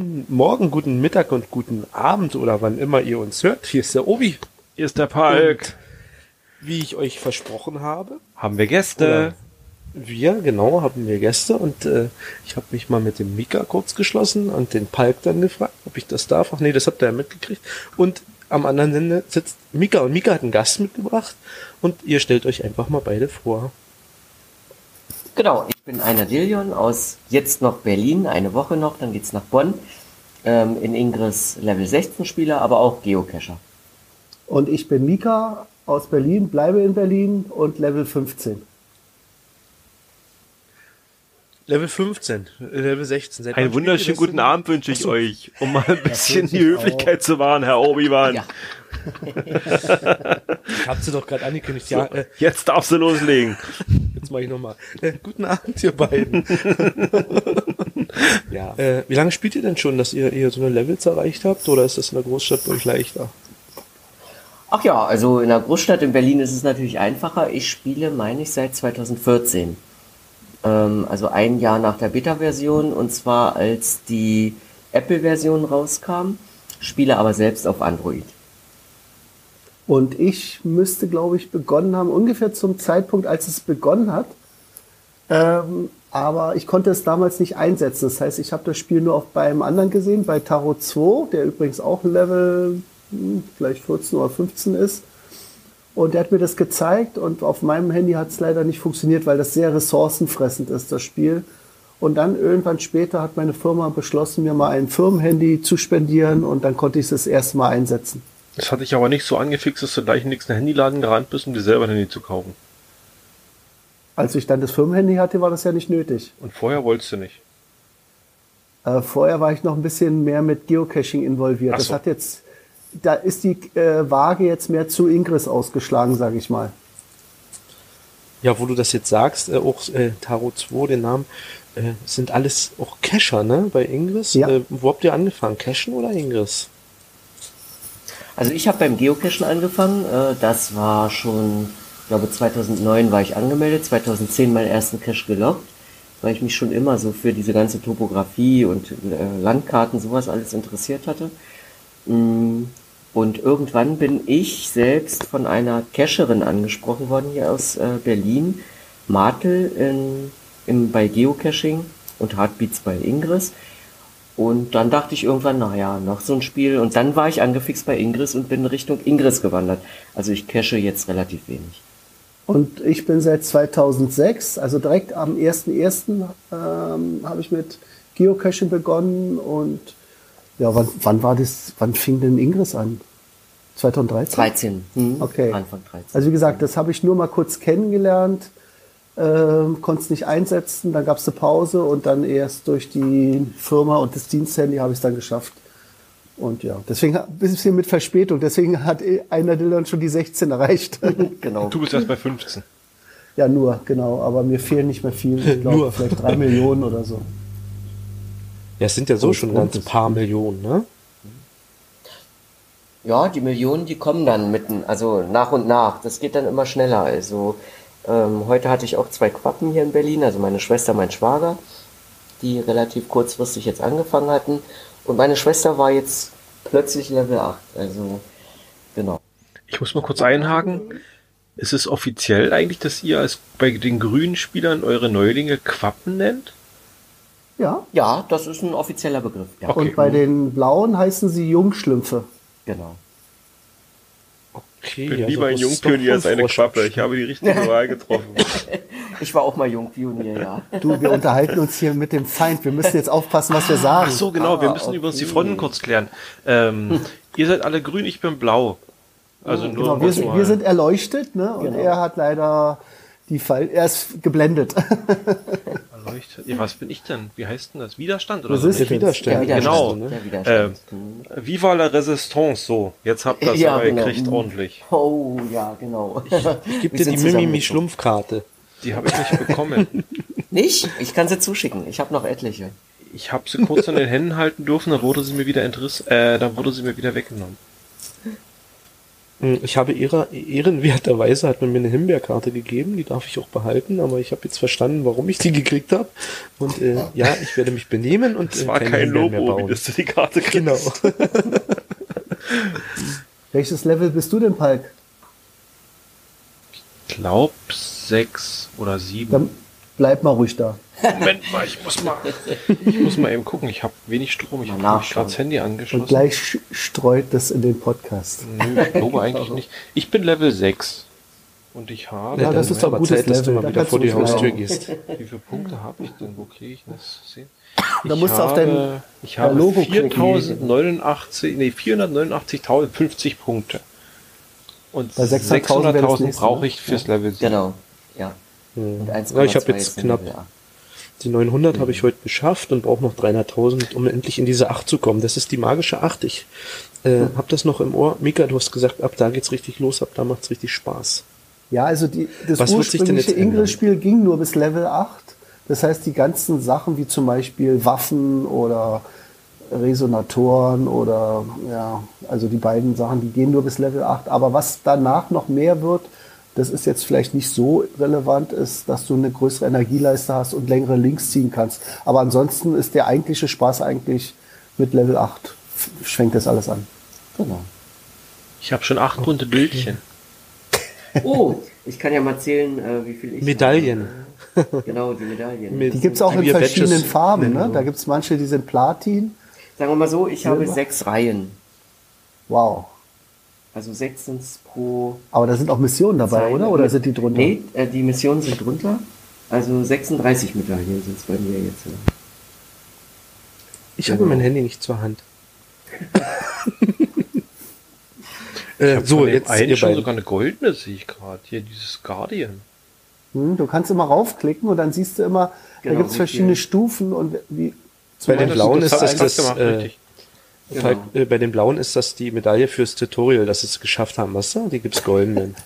guten Morgen, guten Mittag und guten Abend oder wann immer ihr uns hört. Hier ist der Obi. Hier ist der Palk. Und wie ich euch versprochen habe. Haben wir Gäste. Wir, genau, haben wir Gäste und äh, ich habe mich mal mit dem Mika kurz geschlossen und den Palk dann gefragt, ob ich das darf. Ach nee, das habt ihr ja mitgekriegt. Und am anderen Ende sitzt Mika und Mika hat einen Gast mitgebracht und ihr stellt euch einfach mal beide vor. Genau, ich bin Einer Dillion aus jetzt noch Berlin, eine Woche noch, dann geht's nach Bonn. Ähm, in Ingres Level 16 Spieler, aber auch Geocacher. Und ich bin Mika aus Berlin, bleibe in Berlin und Level 15. Level 15, Level 16. Seit Einen wunderschönen guten Abend wünsche ich euch, um mal ein bisschen die Höflichkeit auch. zu wahren, Herr Obi-Wan. Ja. ich hab sie doch gerade angekündigt. Ja, äh, jetzt darfst du loslegen. Jetzt mache ich nochmal. Äh, guten Abend, ihr beiden. ja. Äh, wie lange spielt ihr denn schon, dass ihr hier so eine Levels erreicht habt? Oder ist das in der Großstadt bei euch leichter? Ach ja, also in der Großstadt in Berlin ist es natürlich einfacher. Ich spiele, meine ich, seit 2014 ähm, also ein Jahr nach der Beta-Version und zwar als die Apple-Version rauskam, spiele aber selbst auf Android. Und ich müsste, glaube ich, begonnen haben, ungefähr zum Zeitpunkt, als es begonnen hat. Ähm, aber ich konnte es damals nicht einsetzen. Das heißt, ich habe das Spiel nur auch beim anderen gesehen, bei Tarot 2, der übrigens auch Level hm, vielleicht 14 oder 15 ist. Und er hat mir das gezeigt und auf meinem Handy hat es leider nicht funktioniert, weil das sehr ressourcenfressend ist, das Spiel. Und dann irgendwann später hat meine Firma beschlossen, mir mal ein Firmenhandy zu spendieren und dann konnte ich es das erste Mal einsetzen. Das hat dich aber nicht so angefixt, dass du gleich in nächsten Handyladen gerannt bist, um dir selber ein Handy zu kaufen. Als ich dann das Firmenhandy hatte, war das ja nicht nötig. Und vorher wolltest du nicht? Äh, vorher war ich noch ein bisschen mehr mit Geocaching involviert. So. Das hat jetzt da ist die äh, Waage jetzt mehr zu Ingris ausgeschlagen, sage ich mal. Ja, wo du das jetzt sagst, äh, auch äh, Tarot 2, den Namen, äh, sind alles auch Cacher, ne, bei Ingris. Ja. Äh, wo habt ihr angefangen, Cachen oder Ingris? Also ich habe beim Geocachen angefangen, äh, das war schon, ich glaube 2009 war ich angemeldet, 2010 meinen ersten Cache gelockt, weil ich mich schon immer so für diese ganze Topografie und äh, Landkarten, sowas alles interessiert hatte. Mm, und irgendwann bin ich selbst von einer Cacherin angesprochen worden hier aus äh, Berlin, Martel in, im, bei Geocaching und Heartbeats bei Ingris. Und dann dachte ich irgendwann, naja, noch so ein Spiel. Und dann war ich angefixt bei Ingris und bin Richtung Ingris gewandert. Also ich cache jetzt relativ wenig. Und ich bin seit 2006, also direkt am 1.1. Ähm, habe ich mit Geocaching begonnen und ja, wann, wann war das, wann fing denn Ingris an? 2013? 13. Hm, okay. Anfang 13. Also wie gesagt, das habe ich nur mal kurz kennengelernt, äh, konnte es nicht einsetzen, dann gab es eine Pause und dann erst durch die Firma und das Diensthandy habe ich es dann geschafft. Und ja, deswegen ein bisschen mit Verspätung, deswegen hat einer dann schon die 16 erreicht. genau. Du bist erst bei 15. Ja, nur, genau, aber mir fehlen nicht mehr viel. Ich glaube, vielleicht drei Millionen oder so. Ja, es sind ja so und schon ganz paar Millionen, ne? Ja, die Millionen, die kommen dann mitten, also nach und nach. Das geht dann immer schneller. Also ähm, heute hatte ich auch zwei Quappen hier in Berlin, also meine Schwester, mein Schwager, die relativ kurzfristig jetzt angefangen hatten. Und meine Schwester war jetzt plötzlich Level 8. Also genau. Ich muss mal kurz einhaken. Ist es offiziell eigentlich, dass ihr als bei den grünen Spielern eure Neulinge Quappen nennt? Ja. Ja, das ist ein offizieller Begriff. Ja. Okay. Und bei den Blauen heißen sie Jungschlümpfe. Genau. Okay, ich bin lieber ein Jungpionier als eine Quappe. Ich habe die richtige Wahl getroffen. ich war auch mal Jungpionier, ja. Du, wir unterhalten uns hier mit dem Feind. Wir müssen jetzt aufpassen, was wir sagen. Ach so, genau. Ah, wir müssen okay. übrigens die Fronten kurz klären. Ähm, ihr seid alle grün, ich bin blau. Also nur genau, wir, sind, wir sind erleuchtet, ne? Und genau. er hat leider die Fall. Er ist geblendet. Erleuchtet. Ja, was bin ich denn? Wie heißt denn das? Widerstand oder Resistance. so? Widerstand. Ja, genau. Ne? Widerstand. Äh, Viva la Resistance, so. Jetzt habt ihr das ja, aber genau. gekriegt ordentlich. Oh, ja, genau. Ich, ich gebe dir die Mimimi-Schlumpfkarte. Die habe ich nicht bekommen. nicht? Ich kann sie zuschicken. Ich habe noch etliche. Ich habe sie kurz in den Händen halten dürfen, dann wurde sie mir wieder entriss, äh, dann wurde sie mir wieder weggenommen. Hm, Ich habe ehrer, ehrenwerterweise hat man mir eine Himbeerkarte gegeben, die darf ich auch behalten, aber ich habe jetzt verstanden, warum ich die gekriegt habe. Und äh, ja, ich werde mich benehmen und Es äh, war keine kein Lobo, wie bauen. das du die Karte kriegst. Genau. Welches Level bist du denn, Palk? Ich glaube sechs oder sieben. Dann bleib mal ruhig da. Moment mal, ich muss mal, ich muss mal eben gucken. Ich habe wenig Strom. Ich habe gerade das Handy angeschlossen. Und gleich streut das in den Podcast. Nö, ich glaube eigentlich nicht. Ich bin Level 6. Und ich habe. Ja, das ist doch aber ein gutes Zeit, dass du Level. mal Da wieder vor die Haustür gehst. Wie viele Punkte habe ich denn? Wo kriege ich das sehen? Da musst du auf dein ich habe Logo klicken. 4089, nee, 489.050 Punkte. Und Bei 600.000 wäre das 600.000 nächste, brauche ne? ich fürs Level 7. Genau. Ja. Und 1,2 Ja, ich habe jetzt knapp Level. Die 900 habe ich heute geschafft und brauche noch 300.000, um endlich in diese 8 zu kommen. Das ist die magische 8. Ich äh, habe das noch im Ohr. Mika, du hast gesagt, ab da geht's richtig los, ab da macht's richtig Spaß. Ja, also die, das Was ursprüngliche? Ingress-Spiel ging nur bis Level 8. Das heißt, die ganzen Sachen wie zum Beispiel Waffen oder Resonatoren oder ja, also die beiden Sachen, die gehen nur bis Level 8. Aber was danach noch mehr wird, das ist jetzt vielleicht nicht so relevant, ist, dass du eine größere Energieleiste hast und längere Links ziehen kannst. Aber ansonsten ist der eigentliche Spaß eigentlich mit Level 8. F- Schwenkt das alles an. Genau. Ich habe schon acht bunte Bildchen. Oh, ich kann ja mal zählen, äh, wie viel ich. Medaillen. habe. Genau, die Medaillen. Die gibt's auch in Wir Badges verschiedenen Farben. Ne? Da gibt's manche, die sind Platin. Sagen wir mal so, ich habe Silber. sechs Reihen. Wow. Also sechs sind's pro. Aber da sind auch Missionen dabei, Zeile. oder? Oder sind die drunter? Nee, äh, die Missionen sind drunter. Also 36 Medaillen sind es bei mir jetzt. ja. Ich habe mein Handy nicht zur Hand. äh, so, jetzt einen ihr schon beiden. sogar eine goldene, sehe ich gerade. Hier, dieses Guardian. Hm, du kannst immer raufklicken und dann siehst du immer, da Genau, gibt's wie verschiedene viel. Stufen und wie. Bei den Das blauen ist total das einfach das, gemacht, äh, richtig. Falk, äh, bei den blauen ist das die Medaille fürs Tutorial, dass sie es geschafft haben, weißt du? Die gibt's goldenen.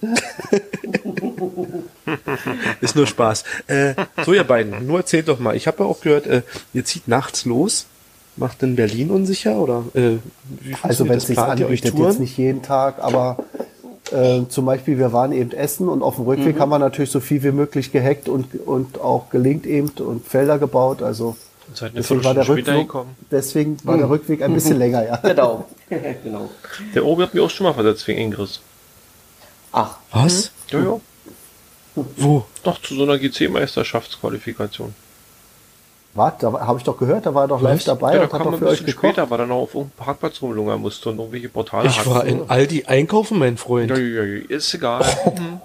ist nur Spaß. Äh, so ihr beiden, nur erzählt doch mal. Ich habe ja auch gehört, äh, ihr zieht nachts los. Macht in Berlin unsicher oder äh, wie Also wenn es sich anbietet, jetzt nicht jeden Tag, aber äh, zum Beispiel, wir waren eben essen und auf dem Rückweg Mhm. haben wir natürlich so viel wie möglich gehackt und, und auch gelingt eben und Felder gebaut. Also Seid eine deswegen war der gekommen. deswegen war der Rückweg ein bisschen länger, ja. Genau. genau. Der Obi hat mich auch schon mal versetzt wegen Ingress. Ach, Was? Ja, ja. Wo? Doch, zu so einer GC-Meisterschaftsqualifikation. Warte, da habe ich doch gehört, da war er doch live dabei ja, da und hat kam doch ein für euch bisschen später, weil er noch auf irgendeinem Parkplatz rumlungern musste und irgendwelche Portale Ich war in Aldi einkaufen, mein Freund. Ja, ja, ja, ist egal.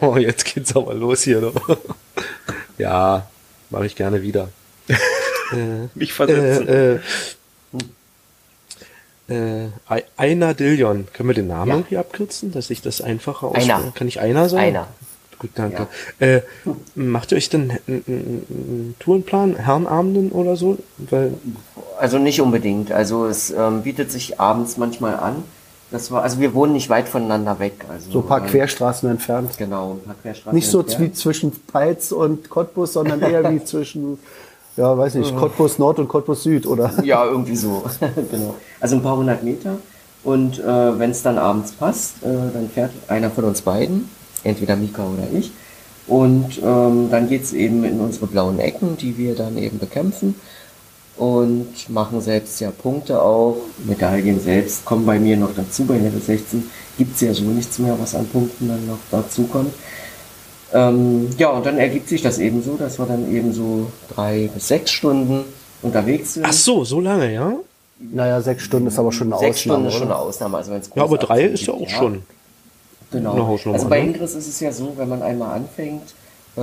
Oh, jetzt geht's aber los hier. Ne? ja, mache ich gerne wieder. Mich versetzen. Äh, äh, äh, Ei- Einer Dillion. Können wir den Namen Ja. irgendwie abkürzen, dass ich das einfacher Einer. ausspreche? Kann ich einer sagen? Einer. Gut, danke. Äh, macht ihr euch denn einen, einen, einen Tourenplan, Herrenabenden oder so? Weil Also nicht unbedingt. Also es ähm, bietet sich abends manchmal an. Das war, also wir wohnen nicht weit voneinander weg. Also, So ein paar ähm, Querstraßen entfernt. Genau, ein paar Querstraßen. Nicht so entfernt. wie zwischen Peitz und Cottbus, sondern eher wie zwischen, ja, weiß nicht, Cottbus Nord und Cottbus Süd, oder? Ja, irgendwie so. genau. Also ein paar hundert Meter. Und äh, wenn es dann abends passt, äh, dann fährt einer von uns beiden, entweder Mika oder ich. Und ähm, dann geht's eben in unsere blauen Ecken, die wir dann eben bekämpfen. Und machen selbst ja Punkte auch. Medaillen selbst kommen bei mir noch dazu. Bei Level 16 gibt's ja so nichts mehr, was an Punkten dann noch dazu kommt. Ähm, ja, und dann ergibt sich das eben so, dass wir dann eben so drei bis sechs Stunden unterwegs sind. Ach so, so lange, ja? Naja, sechs Stunden ist aber schon eine Sechs Ausnahme. Stunden ist schon eine Ausnahme. Also wenn's Ja, aber drei ist ja gibt, auch schon. Genau. also bei ne? Ingress ist es ja so, wenn man einmal anfängt,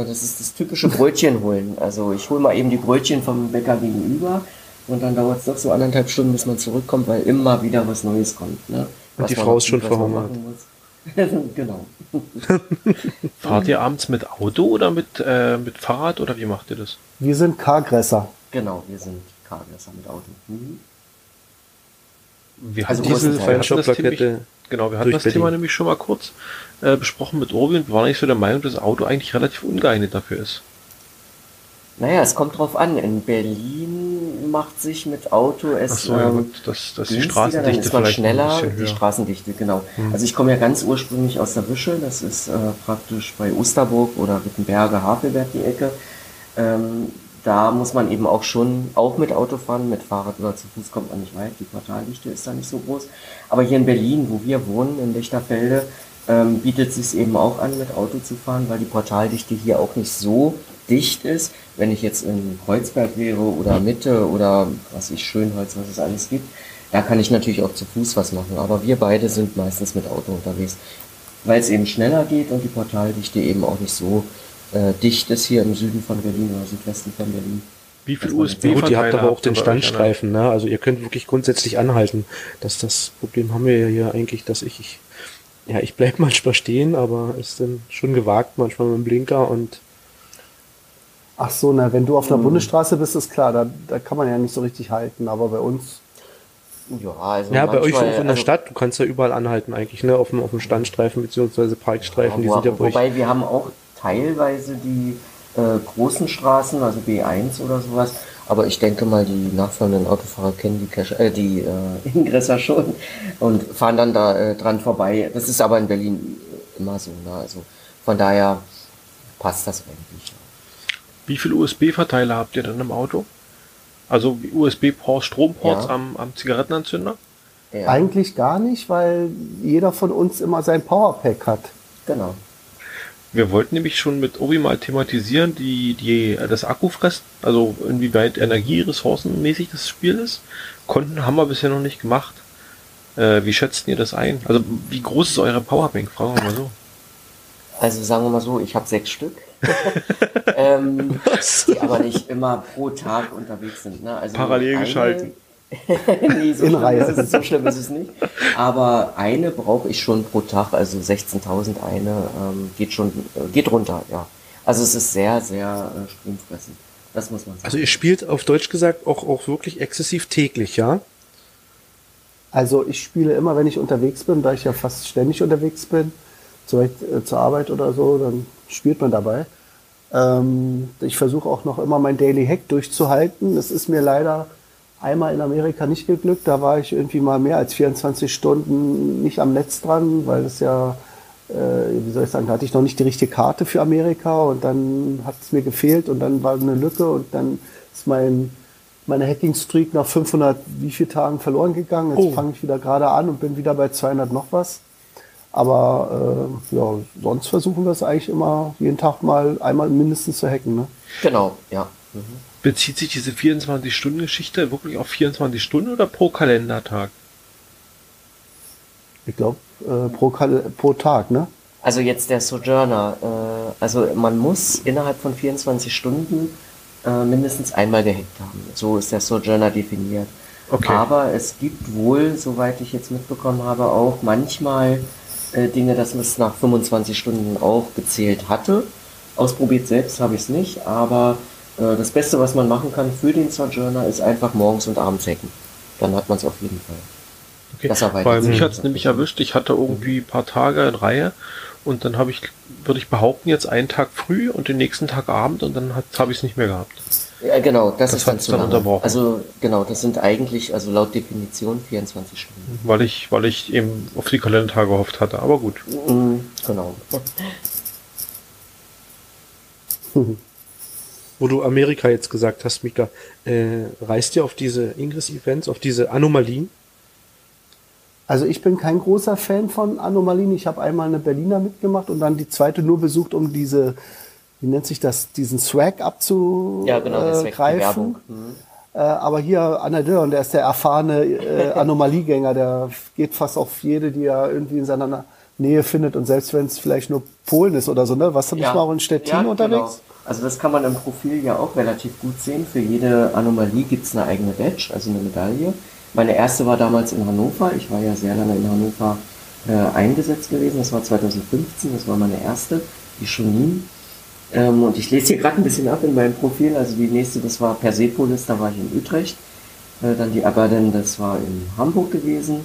das ist das typische Brötchen holen. Also ich hole mal eben die Brötchen vom Bäcker gegenüber und dann dauert es doch so anderthalb Stunden, bis man zurückkommt, weil immer wieder was Neues kommt. Ne? Was die Frau ist schon verhungert. genau. Fahrt ihr abends mit Auto oder mit, äh, mit Fahrrad oder wie macht ihr das? Wir sind Cargresser. Genau, wir sind Cargresser mit Auto. Mhm. Wir Also hatten Diese. Thema- Genau, wir hatten das Thema Berlin. nämlich schon mal kurz äh, besprochen mit Orbi und wir waren eigentlich so der Meinung, dass das Auto eigentlich relativ ungeeignet dafür ist. Naja, es kommt drauf an. In Berlin macht sich mit Auto es Ach so, ja, ähm, gut, dass, dass die Straßendichte dann ist man schneller, die. Hm. Straßendichte, genau. Also ich komme ja ganz ursprünglich aus der Wische, das ist äh, praktisch bei Osterburg oder Wittenberge, Havelberg die Ecke. Ähm, da muss man eben auch schon, auch mit Auto fahren, mit Fahrrad oder zu Fuß kommt man nicht weit, die Portaldichte ist da nicht so groß. Aber hier in Berlin, wo wir wohnen, in Lichterfelde, ähm, bietet es sich eben auch an, mit Auto zu fahren, weil die Portaldichte hier auch nicht so dicht ist. Wenn ich jetzt in Kreuzberg wäre oder Mitte oder was ich Schönholz, was es alles gibt, da kann ich natürlich auch zu Fuß was machen. Aber wir beide sind meistens mit Auto unterwegs, weil es eben schneller geht und die Portaldichte eben auch nicht so äh, dicht ist hier im Süden von Berlin oder Südwesten von Berlin. Wie viel USB gut, ihr habt aber auch den Standstreifen, ne? Also ihr könnt wirklich grundsätzlich anhalten. Das, das Problem haben wir ja hier eigentlich, dass ich, ich ja, ich bleib manchmal stehen, aber ist dann schon gewagt, manchmal mit dem Blinker und Ach so, na, wenn du auf einer Bundesstraße bist, ist klar, da, da kann man ja nicht so richtig halten, aber bei uns, Ja, also ja, bei euch auch in der also- Stadt, du kannst ja überall anhalten eigentlich, ne? Auf dem, auf dem Standstreifen beziehungsweise Parkstreifen, die Wo- sind ja bei euch. Wobei wir haben auch teilweise die äh, großen Straßen, also B1 oder sowas. Aber ich denke mal, die nachfahrenden Autofahrer kennen die, Cache, äh, die äh, Ingresser schon und fahren dann da äh, dran vorbei. Das ist aber in Berlin immer so. Ne? Also von daher passt das eigentlich. Wie viele USB-Verteiler habt ihr denn im Auto? Also USB-Ports, Stromports Ja. am, am Zigarettenanzünder? Ja, eigentlich gar nicht, weil jeder von uns immer sein Powerpack hat. genau. Wir wollten nämlich schon mit Obi mal thematisieren, die, die, das Akkufressen, also inwieweit energieressourcenmäßig das Spiel ist. Konnten, haben wir bisher noch nicht gemacht. Äh, wie schätzt ihr das ein? Also wie groß ist eure Powerbank? Fragen wir mal so. Also sagen wir mal so, ich habe sechs Stück. ähm, die aber nicht immer pro Tag unterwegs sind. Ne? Also Parallel eine- geschalten. nee, so In Reihe. ist es, so schlimm ist es nicht. Aber eine brauche ich schon pro Tag, also 16.000 eine ähm, geht schon, äh, geht runter, ja. Also es ist sehr, sehr äh, stromfressend. Das muss man sagen. Also ihr spielt auf Deutsch gesagt auch, auch wirklich exzessiv täglich, ja? Also ich spiele immer, wenn ich unterwegs bin, da ich ja fast ständig unterwegs bin, zur, äh, zur Arbeit oder so, dann spielt man dabei. Ähm, ich versuche auch noch immer mein Daily Hack durchzuhalten. Es ist mir leider einmal in Amerika nicht geglückt. Da war ich irgendwie mal mehr als 24 Stunden nicht am Netz dran, weil es ja, äh, wie soll ich sagen, da hatte ich noch nicht die richtige Karte für Amerika und dann hat es mir gefehlt und dann war eine Lücke und dann ist mein meine Hacking-Streak nach 500 wie viel Tagen verloren gegangen. Jetzt Oh. fange ich wieder gerade an und bin wieder bei 200 noch was. Aber äh, ja, sonst versuchen wir es eigentlich immer jeden Tag mal einmal mindestens zu hacken. Ne? Genau, ja. Mhm. Bezieht sich diese 24-Stunden-Geschichte wirklich auf 24 Stunden oder pro Kalendertag? Ich glaube, äh, pro, Kal- pro Tag. Ne? Also jetzt der Sojourner, äh, also man muss innerhalb von 24 Stunden äh, mindestens einmal gehackt haben. So ist der Sojourner definiert. Okay. Aber es gibt wohl, soweit ich jetzt mitbekommen habe, auch manchmal äh, Dinge, dass es nach 25 Stunden auch gezählt hatte. Ausprobiert selbst habe ich es nicht, aber äh, das Beste, was man machen kann für den Sojourner, ist einfach morgens und abends hacken. Dann hat man es auf jeden Fall. Okay. Das sich. mich hat es nämlich erwischt, ich hatte irgendwie ein paar Tage in Reihe und dann habe ich, würde ich behaupten, jetzt einen Tag früh und den nächsten Tag Abend und dann habe ich es nicht mehr gehabt. Ja, genau, das, Das ist dann zu dann lange. unterbrochen. Also genau, das sind eigentlich, also laut Definition 24 Stunden. Weil ich, weil ich eben auf die Kalendertage gehofft hatte. Aber gut. Mhm, genau. Wo du Amerika jetzt gesagt hast, Mika, äh, reist ihr auf diese Ingress-Events, auf diese Anomalien? Also ich bin kein großer Fan von Anomalien. Ich habe einmal eine Berliner mitgemacht und dann die zweite nur besucht, um diese, wie nennt sich das, diesen Swag abzugreifen. Ja, genau, das Werbung. Mhm. Äh, aber hier Anna Dörr, der ist der erfahrene äh, Anomaliegänger, der geht fast auf jede, die er irgendwie in seiner Nähe findet und selbst wenn es vielleicht nur Polen ist oder so, ne? Warst du nicht mal auch in Stettin ja, unterwegs? Genau. Also das kann man im Profil ja auch relativ gut sehen. Für jede Anomalie gibt es eine eigene Badge, also eine Medaille. Meine erste war damals in Hannover. Ich war ja sehr lange in Hannover äh, eingesetzt gewesen. Das war 2015, das war meine erste, die Schonin. Ähm, und ich lese hier gerade ein bisschen ab in meinem Profil. Also die nächste, das war Persepolis, da war ich in Utrecht. Äh, dann die Abaddon, das war in Hamburg gewesen.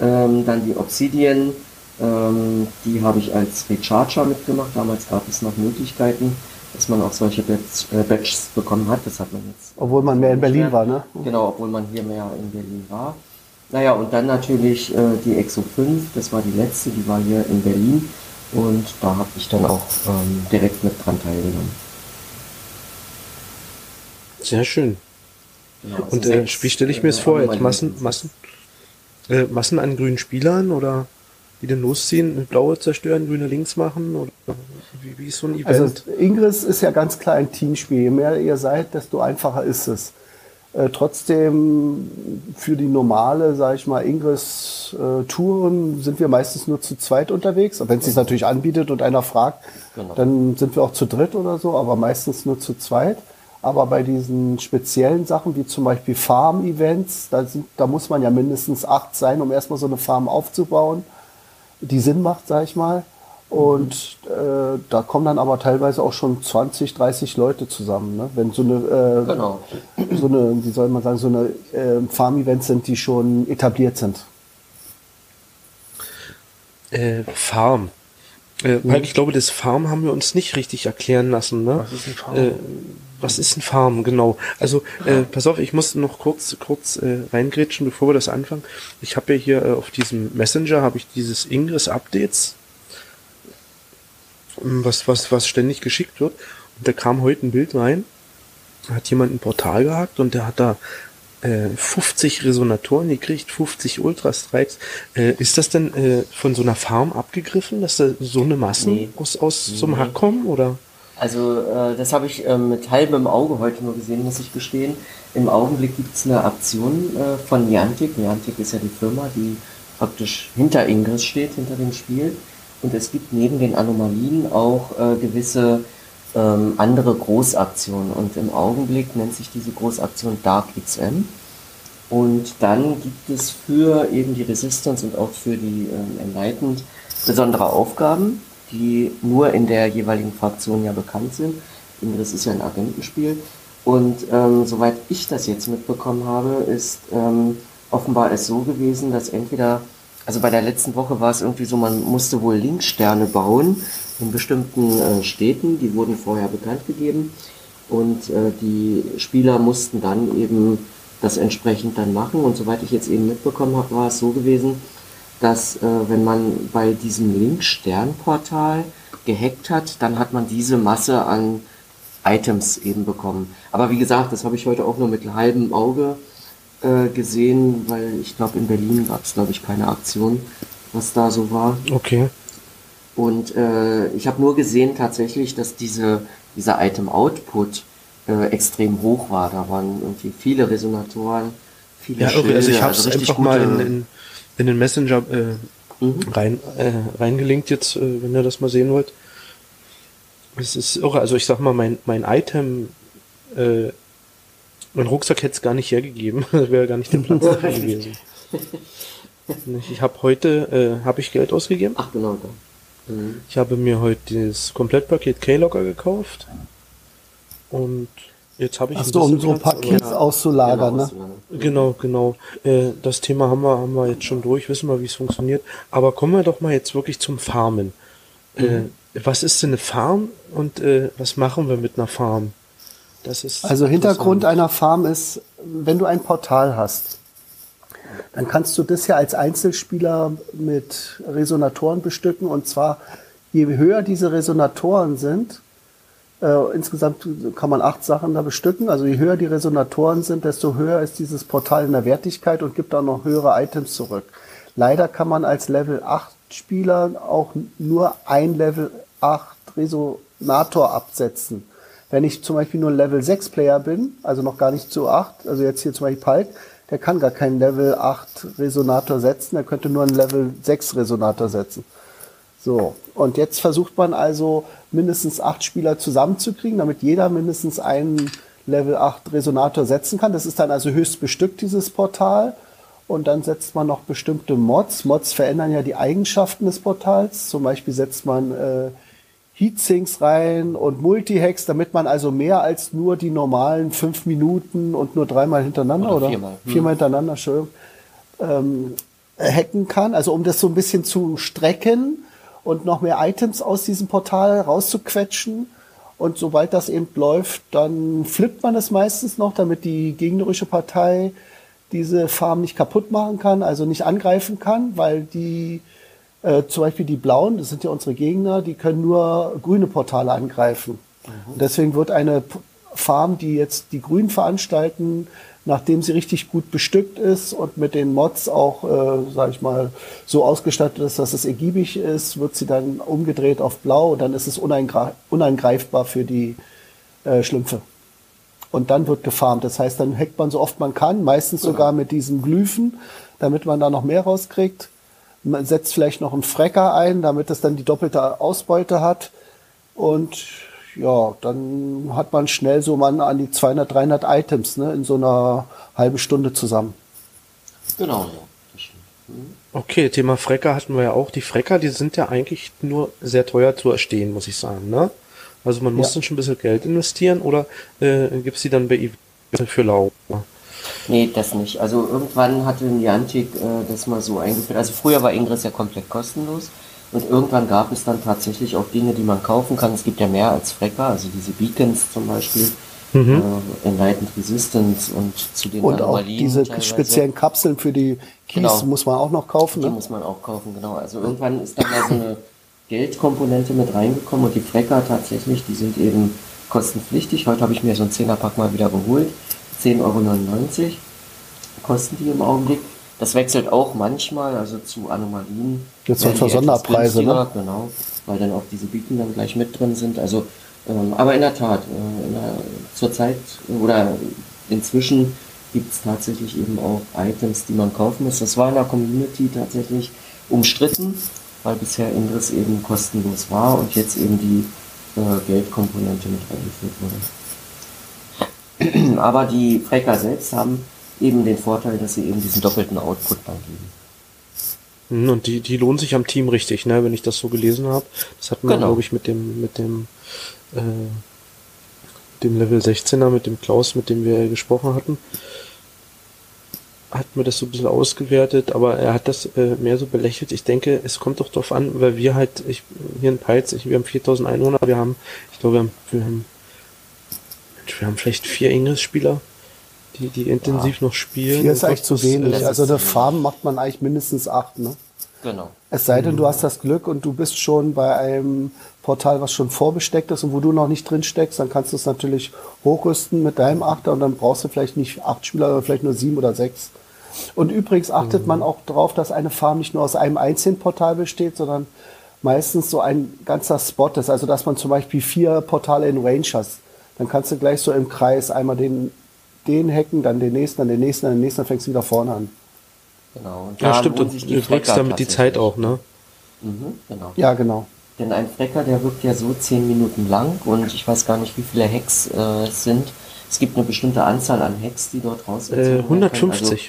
Ähm, dann die Obsidian, ähm, die habe ich als Recharger mitgemacht. Damals gab es noch Möglichkeiten, dass man auch solche Badges, äh, Badges bekommen hat. Das hat man jetzt. Obwohl man mehr in Berlin war, ne? Genau, obwohl man hier mehr in Berlin war. Naja, und dann natürlich äh, die Exo 5, das war die letzte, die war hier in Berlin. Und da habe ich dann auch ähm, direkt mit dran teilgenommen. Sehr schön. Genau, also Und äh, stelle ich mir äh, das vor? Jetzt. Massen, Massen, äh, Massen an grünen Spielern oder die dann losziehen, blaue zerstören, grüne links machen? Oder wie, wie ist so ein Event? Also Ingress ist ja ganz klar ein Teamspiel. Je mehr ihr seid, desto einfacher ist es. Äh, trotzdem für die normale, sage ich mal, Ingress-Touren sind wir meistens nur zu zweit unterwegs. Wenn es sich natürlich anbietet und einer fragt, Genau. dann sind wir auch zu dritt oder so, aber meistens nur zu zweit. Aber bei diesen speziellen Sachen, wie zum Beispiel Farm-Events, da, sind- da muss man ja mindestens acht sein, um erstmal so eine Farm aufzubauen, die Sinn macht, sag ich mal. Und äh, da kommen dann aber teilweise auch schon 20, 30 Leute zusammen. Ne? Wenn so eine, äh, Genau. so eine, wie soll man sagen, so eine äh, Farm-Events sind, die schon etabliert sind. Äh, Farm. Äh, Mhm. weil ich glaube, das Farm haben wir uns nicht richtig erklären lassen. Ne? Was ist ein Farm? Äh, was ist ein Farm, genau. Also, äh, pass auf, ich muss noch kurz, kurz äh, reingrätschen, bevor wir das anfangen. Ich habe ja hier äh, auf diesem Messenger habe ich dieses Ingress Updates, ähm, was, was, was ständig geschickt wird. Und da kam heute ein Bild rein, da hat jemand ein Portal gehackt und der hat da äh, 50 Resonatoren gekriegt, 50 Ultrastrikes. Äh, ist das denn äh, von so einer Farm abgegriffen, dass da so eine Massen Nee. aus, aus so einem Hack kommen? Oder? Also äh, das habe ich ähm, mit halbem Auge heute nur gesehen, muss ich gestehen. Im Augenblick gibt es eine Aktion äh, von Niantic. Niantic ist ja die Firma, die praktisch hinter Ingress steht, hinter dem Spiel. Und es gibt neben den Anomalien auch äh, gewisse ähm, andere Großaktionen. Und im Augenblick nennt sich diese Großaktion Dark XM. Und dann gibt es für eben die Resistance und auch für die ähm, Enlightened besondere Aufgaben, die nur in der jeweiligen Fraktion ja bekannt sind. Ingress ist ja ein Agentenspiel. Und ähm, soweit ich das jetzt mitbekommen habe, ist ähm, offenbar es so gewesen, dass entweder, also bei der letzten Woche war es irgendwie so, man musste wohl Linksterne bauen in bestimmten äh, Städten, die wurden vorher bekannt gegeben. Und äh, die Spieler mussten dann eben das entsprechend dann machen. Und soweit ich jetzt eben mitbekommen habe, war es so gewesen, dass äh, wenn man bei diesem Link-Stern-Portal gehackt hat, dann hat man diese Masse an Items eben bekommen. Aber wie gesagt, das habe ich heute auch nur mit halbem Auge äh, gesehen, weil ich glaube, in Berlin gab es, glaube ich, keine Aktion, was da so war. Okay. Und äh, ich habe nur gesehen tatsächlich, dass diese, dieser Item-Output äh, extrem hoch war. Da waren irgendwie viele Resonatoren, viele Ja, Schilde, also ich habe es also richtig einfach mal in, in, in den Messenger äh, Mhm. rein, äh, reingelinkt jetzt, äh, wenn ihr das mal sehen wollt. Es ist irre. Also ich sag mal, mein, mein Item, äh, mein Rucksack hätte es gar nicht hergegeben. Das wäre gar nicht der Platz dafür gewesen. Ich habe heute, äh, habe ich Geld ausgegeben. Ach genau, da. Mhm. Ich habe mir heute das Komplettpaket K-Locker gekauft. Und jetzt habe ich Ach ein so, um so Kills auszulagern. Genau, ne? so, Genau, genau. Äh, das Thema haben wir, haben wir jetzt schon durch, wissen wir, wie es funktioniert. Aber kommen wir doch mal jetzt wirklich zum Farmen. Äh, was ist denn eine Farm und äh, was machen wir mit einer Farm? Das ist Also Hintergrund einer Farm ist, wenn du ein Portal hast, dann kannst du das ja als Einzelspieler mit Resonatoren bestücken. Und zwar, je höher diese Resonatoren sind, äh, insgesamt kann man acht Sachen da bestücken. Also je höher die Resonatoren sind, desto höher ist dieses Portal in der Wertigkeit und gibt dann noch höhere Items zurück. Leider kann man als Level 8 Spieler auch nur ein Level 8 Resonator absetzen. Wenn ich zum Beispiel nur ein Level 6 Player bin, also noch gar nicht zu 8, also jetzt hier zum Beispiel Palk, der kann gar keinen Level 8 Resonator setzen, der könnte nur einen Level 6 Resonator setzen. So, und jetzt versucht man also mindestens acht Spieler zusammenzukriegen, damit jeder mindestens einen Level 8 Resonator setzen kann. Das ist dann also höchst bestückt, dieses Portal. Und dann setzt man noch bestimmte Mods. Mods verändern ja die Eigenschaften des Portals. Zum Beispiel setzt man äh, Heatsinks rein und Multihacks, damit man also mehr als nur die normalen fünf Minuten und nur dreimal hintereinander Oder oder, viermal. Hm. viermal hintereinander, Entschuldigung, ähm, hacken kann, also um das so ein bisschen zu strecken und noch mehr Items aus diesem Portal rauszuquetschen. Und sobald das eben läuft, dann flippt man es meistens noch, damit die gegnerische Partei diese Farm nicht kaputt machen kann, also nicht angreifen kann, weil die äh, zum Beispiel die Blauen, das sind ja unsere Gegner, die können nur grüne Portale angreifen. Mhm. deswegen wird eine Farm, die jetzt die Grünen veranstalten, nachdem sie richtig gut bestückt ist und mit den Mods auch, äh, sage ich mal, so ausgestattet ist, dass es ergiebig ist, wird sie dann umgedreht auf Blau und dann ist es unangreifbar für die äh, Schlümpfe. Und dann wird gefarmt. Das heißt, dann hackt man so oft man kann, meistens genau. sogar mit diesen Glyphen, damit man da noch mehr rauskriegt. Man setzt vielleicht noch einen Frecker ein, damit es dann die doppelte Ausbeute hat. Und ja, dann hat man schnell so man an die 200, 300 Items ne, in so einer halben Stunde zusammen. Genau, ja. Mhm. Okay, Thema Frecker hatten wir ja auch. Die Frecker, die sind ja eigentlich nur sehr teuer zu erstehen, muss ich sagen. Ne? Also man muss ja. dann schon ein bisschen Geld investieren oder äh, gibt es die dann bei eBay für lau? Nee, das nicht. Also irgendwann hatte Niantic äh, das mal so eingeführt. Also früher war Ingress ja komplett kostenlos. Und irgendwann gab es dann tatsächlich auch Dinge, die man kaufen kann. Es gibt ja mehr als Frecker, also diese Beacons zum Beispiel, mhm. äh, Enlightened Resistance und zu den Und auch diese teilweise. speziellen Kapseln für die Keys genau. muss man auch noch kaufen. Die ne? muss man auch kaufen, genau. Also irgendwann ist dann mal so eine Geldkomponente mit reingekommen und die Frecker tatsächlich, die sind eben kostenpflichtig. Heute habe ich mir so ein 10er-Pack mal wieder geholt. 10,99 Euro kosten die im Augenblick. Das wechselt auch manchmal, also zu Anomalien. Jetzt sind für Sonderpreise, ne? Genau, weil dann auch diese Bieten dann gleich mit drin sind. Also, ähm, aber in der Tat, äh, in der, zurzeit oder inzwischen gibt es tatsächlich eben auch Items, die man kaufen muss. Das war in der Community tatsächlich umstritten, weil bisher Ingress eben kostenlos war und jetzt eben die äh, Geldkomponente mit eingeführt wurde. Aber die Frecker selbst haben eben den Vorteil, dass sie eben diesen doppelten Output dann geben. Hm, und die, die lohnen sich am Team richtig, ne, wenn ich das so gelesen habe. Das hatten wir, genau. glaube ich, mit dem, mit dem, äh, dem Level 16er, mit dem Klaus, mit dem wir gesprochen hatten. Hat mir das so ein bisschen ausgewertet, aber er hat das äh, mehr so belächelt. Ich denke, es kommt doch darauf an, weil wir halt, ich, hier in Peitz, ich, wir haben 4100, wir haben, ich glaube, wir haben, wir haben, wir haben vielleicht vier Ingress-Spieler die, die intensiv ja. noch spielen. Hier ist eigentlich zu wenig. Also der Farben macht man eigentlich mindestens acht, ne? Genau. Es sei denn, du hast das Glück und du bist schon bei einem Portal, was schon vorbesteckt ist und wo du noch nicht drin steckst, dann kannst du es natürlich hochrüsten mit deinem Achter und dann brauchst du vielleicht nicht acht Spieler, sondern vielleicht nur sieben oder sechs. Und übrigens achtet mhm. man auch darauf, dass eine Farm nicht nur aus einem einzelnen Portal besteht, sondern meistens so ein ganzer Spot ist. Also dass man zum Beispiel vier Portale in Range hast. Dann kannst du gleich so im Kreis einmal den den hacken, dann den nächsten, dann den nächsten, dann den nächsten, dann fängst du wieder vorne an. Genau. Und ja, stimmt, und du drückst damit die Zeit auch, ne? Mhm, genau. Ja, genau. Denn ein Frecker, der wirkt ja so zehn Minuten lang und ich weiß gar nicht, wie viele Hacks äh, es sind. Es gibt eine bestimmte Anzahl an Hacks, die dort rausgezogen äh, 150. Also,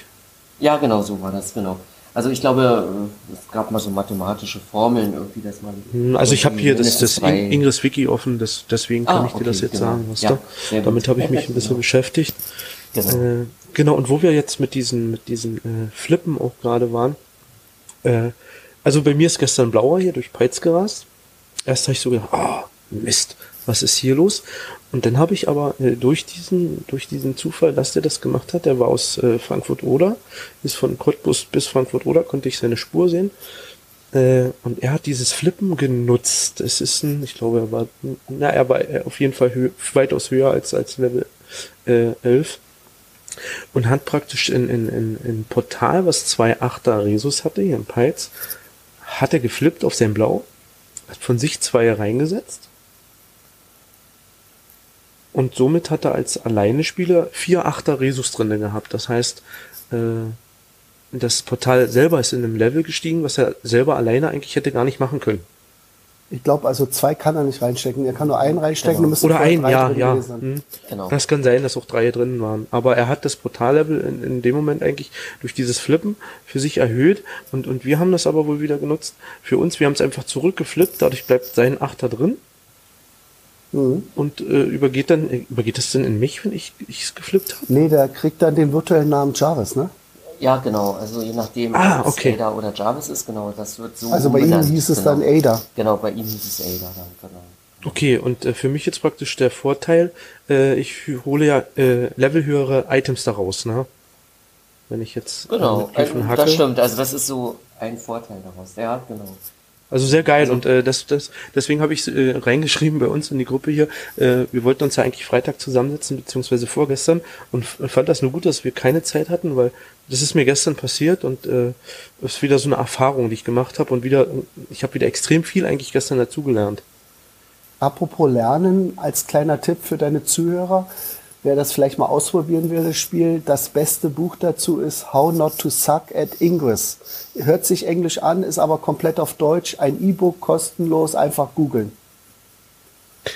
ja, genau, so war das, genau. Also ich glaube, es gab mal so mathematische Formeln irgendwie, dass man. Hm, also ich habe hier das, das Ingress Wiki offen, das, deswegen kann ah, ich dir das jetzt genau. sagen, weißt ja, du? Damit habe ich mich ein bisschen genau. beschäftigt. Genau. Äh, genau, und wo wir jetzt mit diesen, mit diesen äh, Flippen auch gerade waren, äh, also bei mir ist gestern Blauer hier durch Peitz gerast. Erst habe ich so gedacht, ah, oh, Mist, was ist hier los? Und dann habe ich aber äh, durch diesen durch diesen Zufall, dass der das gemacht hat, der war aus äh, Frankfurt Oder, ist von Cottbus bis Frankfurt Oder, konnte ich seine Spur sehen. Äh, und er hat dieses Flippen genutzt. Es ist ein, ich glaube, er war, na, er war äh, auf jeden Fall hö weitaus höher als als Level äh, 11 und hat praktisch in, in, in, in Portal, was zwei Achter Resus hatte, hier in Peitz, hat er geflippt auf sein Blau, hat von sich zwei reingesetzt und somit hat er als alleine Spieler vier Achter Resus drinne gehabt. Das heißt, äh, das Portal selber ist in einem Level gestiegen, was er selber alleine eigentlich hätte gar nicht machen können. Ich glaube, also zwei kann er nicht reinstecken. Er kann nur einen reinstecken. Genau. Oder ein, ja, ja. Hm. Genau. Das kann sein, dass auch drei drin waren. Aber er hat das Portallevel in, in dem Moment eigentlich durch dieses Flippen für sich erhöht. Und, und wir haben das aber wohl wieder genutzt. Für uns, wir haben es einfach zurückgeflippt. Dadurch bleibt sein Achter drin. Mhm. Und äh, übergeht dann, übergeht das denn in mich, wenn ich es geflippt habe? Nee, der kriegt dann den virtuellen Namen Jarvis, ne? Ja, genau. Also je nachdem, ah, ob okay. es Ada oder Jarvis ist, genau, das wird so. Also bei ihm hieß es genau. dann Ada. Genau, bei ihm hieß es Ada dann, genau. Okay, und äh, für mich jetzt praktisch der Vorteil, äh, ich hole ja äh, levelhöhere Items daraus, ne? Wenn ich jetzt äh, Genau, äh, hacke. das stimmt. Also das ist so ein Vorteil daraus. Ja, genau. Also sehr geil und äh, das, das, deswegen habe ich äh, reingeschrieben bei uns in die Gruppe hier. Äh, wir wollten uns ja eigentlich Freitag zusammensetzen, beziehungsweise vorgestern und fand das nur gut, dass wir keine Zeit hatten, weil das ist mir gestern passiert und äh, ist wieder so eine Erfahrung, die ich gemacht habe und wieder, ich habe wieder extrem viel eigentlich gestern dazugelernt. Apropos Lernen, als kleiner Tipp für deine Zuhörer, wer das vielleicht mal ausprobieren will, das Spiel, das beste Buch dazu ist How Not to Suck at Ingress. Hört sich Englisch an, ist aber komplett auf Deutsch. Ein E-Book kostenlos, einfach googeln.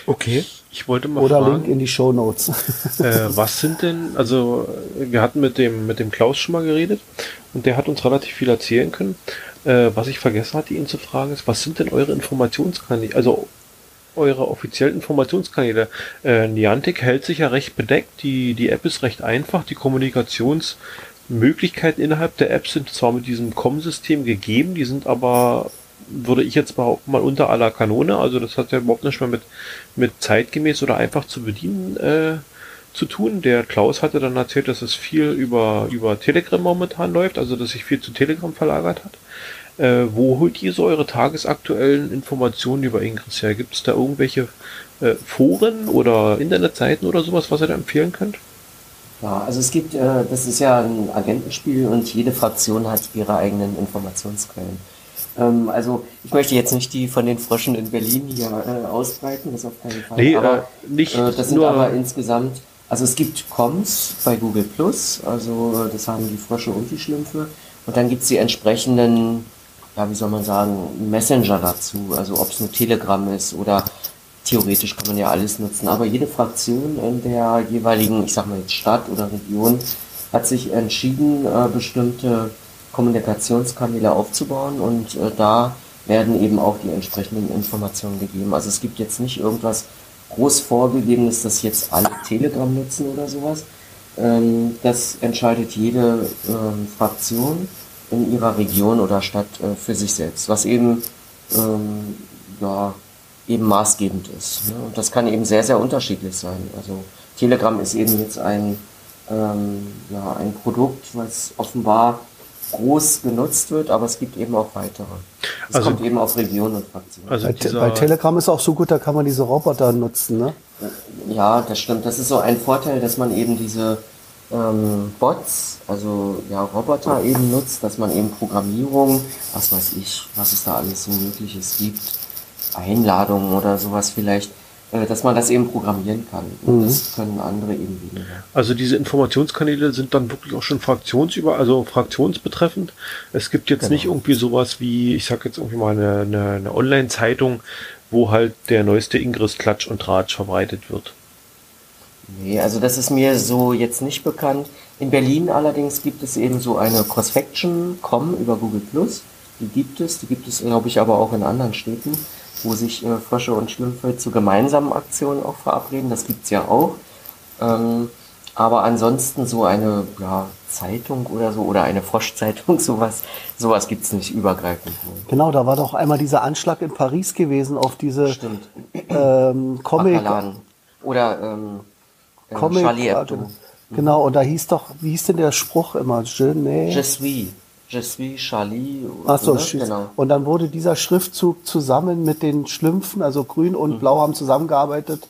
Okay. Ich wollte mal Oder fragen, Link in die Show Notes. äh, was sind denn, also wir hatten mit dem, mit dem Klaus schon mal geredet und der hat uns relativ viel erzählen können. Äh, was ich vergessen hatte, ihn zu fragen, ist, was sind denn eure Informationskanäle, also eure offiziellen Informationskanäle? Äh, Niantic hält sich ja recht bedeckt, die, die App ist recht einfach, die Kommunikationsmöglichkeiten innerhalb der App sind zwar mit diesem COM-System gegeben, die sind aber würde ich jetzt behaupten, mal unter aller Kanone. Also das hat ja überhaupt nicht mehr mit, mit zeitgemäß oder einfach zu bedienen äh, zu tun. Der Klaus hatte dann erzählt, dass es viel über, über Telegram momentan läuft, also dass sich viel zu Telegram verlagert hat. Äh, wo holt ihr so eure tagesaktuellen Informationen über Ingress her? Gibt es da irgendwelche äh, Foren oder Internetseiten oder sowas, was ihr da empfehlen könnt? Ja, also es gibt, äh, das ist ja ein Agentenspiel und jede Fraktion hat ihre eigenen Informationsquellen. Ähm, also ich möchte jetzt nicht die von den Fröschen in Berlin hier äh, ausbreiten, das auf keinen Fall. Nee, aber äh, nicht äh, das sind nur- aber insgesamt, also es gibt Coms bei Google Plus, also äh, das haben die Frösche und die Schlümpfe. Und dann gibt es die entsprechenden, ja wie soll man sagen, Messenger dazu, also ob es nur Telegram ist oder theoretisch kann man ja alles nutzen, aber jede Fraktion in der jeweiligen, ich sag mal jetzt Stadt oder Region, hat sich entschieden, äh, bestimmte Kommunikationskanäle aufzubauen und äh, da werden eben auch die entsprechenden Informationen gegeben. Also es gibt jetzt nicht irgendwas groß vorgegebenes, dass jetzt alle Telegram nutzen oder sowas. Ähm, das entscheidet jede ähm, Fraktion in ihrer Region oder Stadt äh, für sich selbst, was eben ähm, ja, eben maßgebend ist. Ne? Und das kann eben sehr, sehr unterschiedlich sein. Also Telegram ist eben jetzt ein, ähm, ja, ein Produkt, was offenbar groß genutzt wird, aber es gibt eben auch weitere. Es Also- kommt eben auf Region und Fraktion. Also Bei, Te- bei Telegram ist auch so gut, da kann man diese Roboter nutzen. Ne? Ja, das stimmt. Das ist so ein Vorteil, dass man eben diese ähm, Bots, also ja, Roboter eben nutzt, dass man eben Programmierung, was weiß ich, was es da alles so mögliches gibt, Einladungen oder sowas vielleicht, äh, dass man das eben programmieren kann. Und das können andere eben weniger. Also diese Informationskanäle sind dann wirklich auch schon fraktionsüber, also fraktionsbetreffend. Es gibt jetzt nicht irgendwie sowas wie, ich sag jetzt irgendwie mal eine, eine, eine Online-Zeitung, wo halt der neueste Ingress Klatsch und Tratsch verbreitet wird. Nee, also das ist mir so jetzt nicht bekannt. In Berlin allerdings gibt es eben so eine Crossfaction.com über Google Plus. Die gibt es, die gibt es, glaube ich, aber auch in anderen Städten, wo sich äh, Frösche und Schlümpfe zu gemeinsamen Aktionen auch verabreden. Das gibt's ja auch. Ähm, aber ansonsten so eine ja, Zeitung oder so oder eine Froschzeitung, sowas, sowas gibt's nicht übergreifend. Genau, da war doch einmal dieser Anschlag in Paris gewesen auf diese Stimmt. ähm, Comic. Bacaladen. Oder ähm, äh, Comic Charlie Hebdo. Genau, und da hieß doch, wie hieß denn der Spruch immer? Je ne? Je suis. Je suis Charlie. Ach so, genau. Und dann wurde dieser Schriftzug zusammen mit den Schlümpfen, also Grün und Blau haben zusammengearbeitet,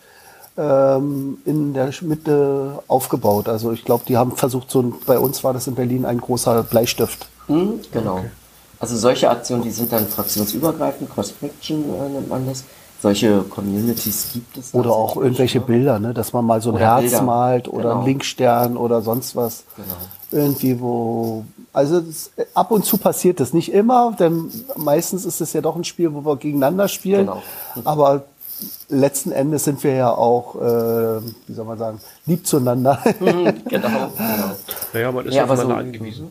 ähm, in der Mitte aufgebaut. Also ich glaube, die haben versucht, so ein, bei uns war das in Berlin ein großer Bleistift. Hm, genau. Also solche Aktionen, die sind dann fraktionsübergreifend, Cross-Faction äh, nennt man das. Solche Communities gibt es. Oder auch irgendwelche ne? Bilder, ne? dass man mal so ein Oder Herz Bilder. malt oder Genau. einen Linkstern oder sonst was. Genau. Irgendwie, wo. Also das, ab und zu passiert das. Nicht immer, denn meistens ist es ja doch ein Spiel, wo wir gegeneinander spielen. Genau. Aber letzten Endes sind wir ja auch, äh, wie soll man sagen, lieb zueinander. genau, genau. Naja, man ist Ja, aufeinander so- angewiesen.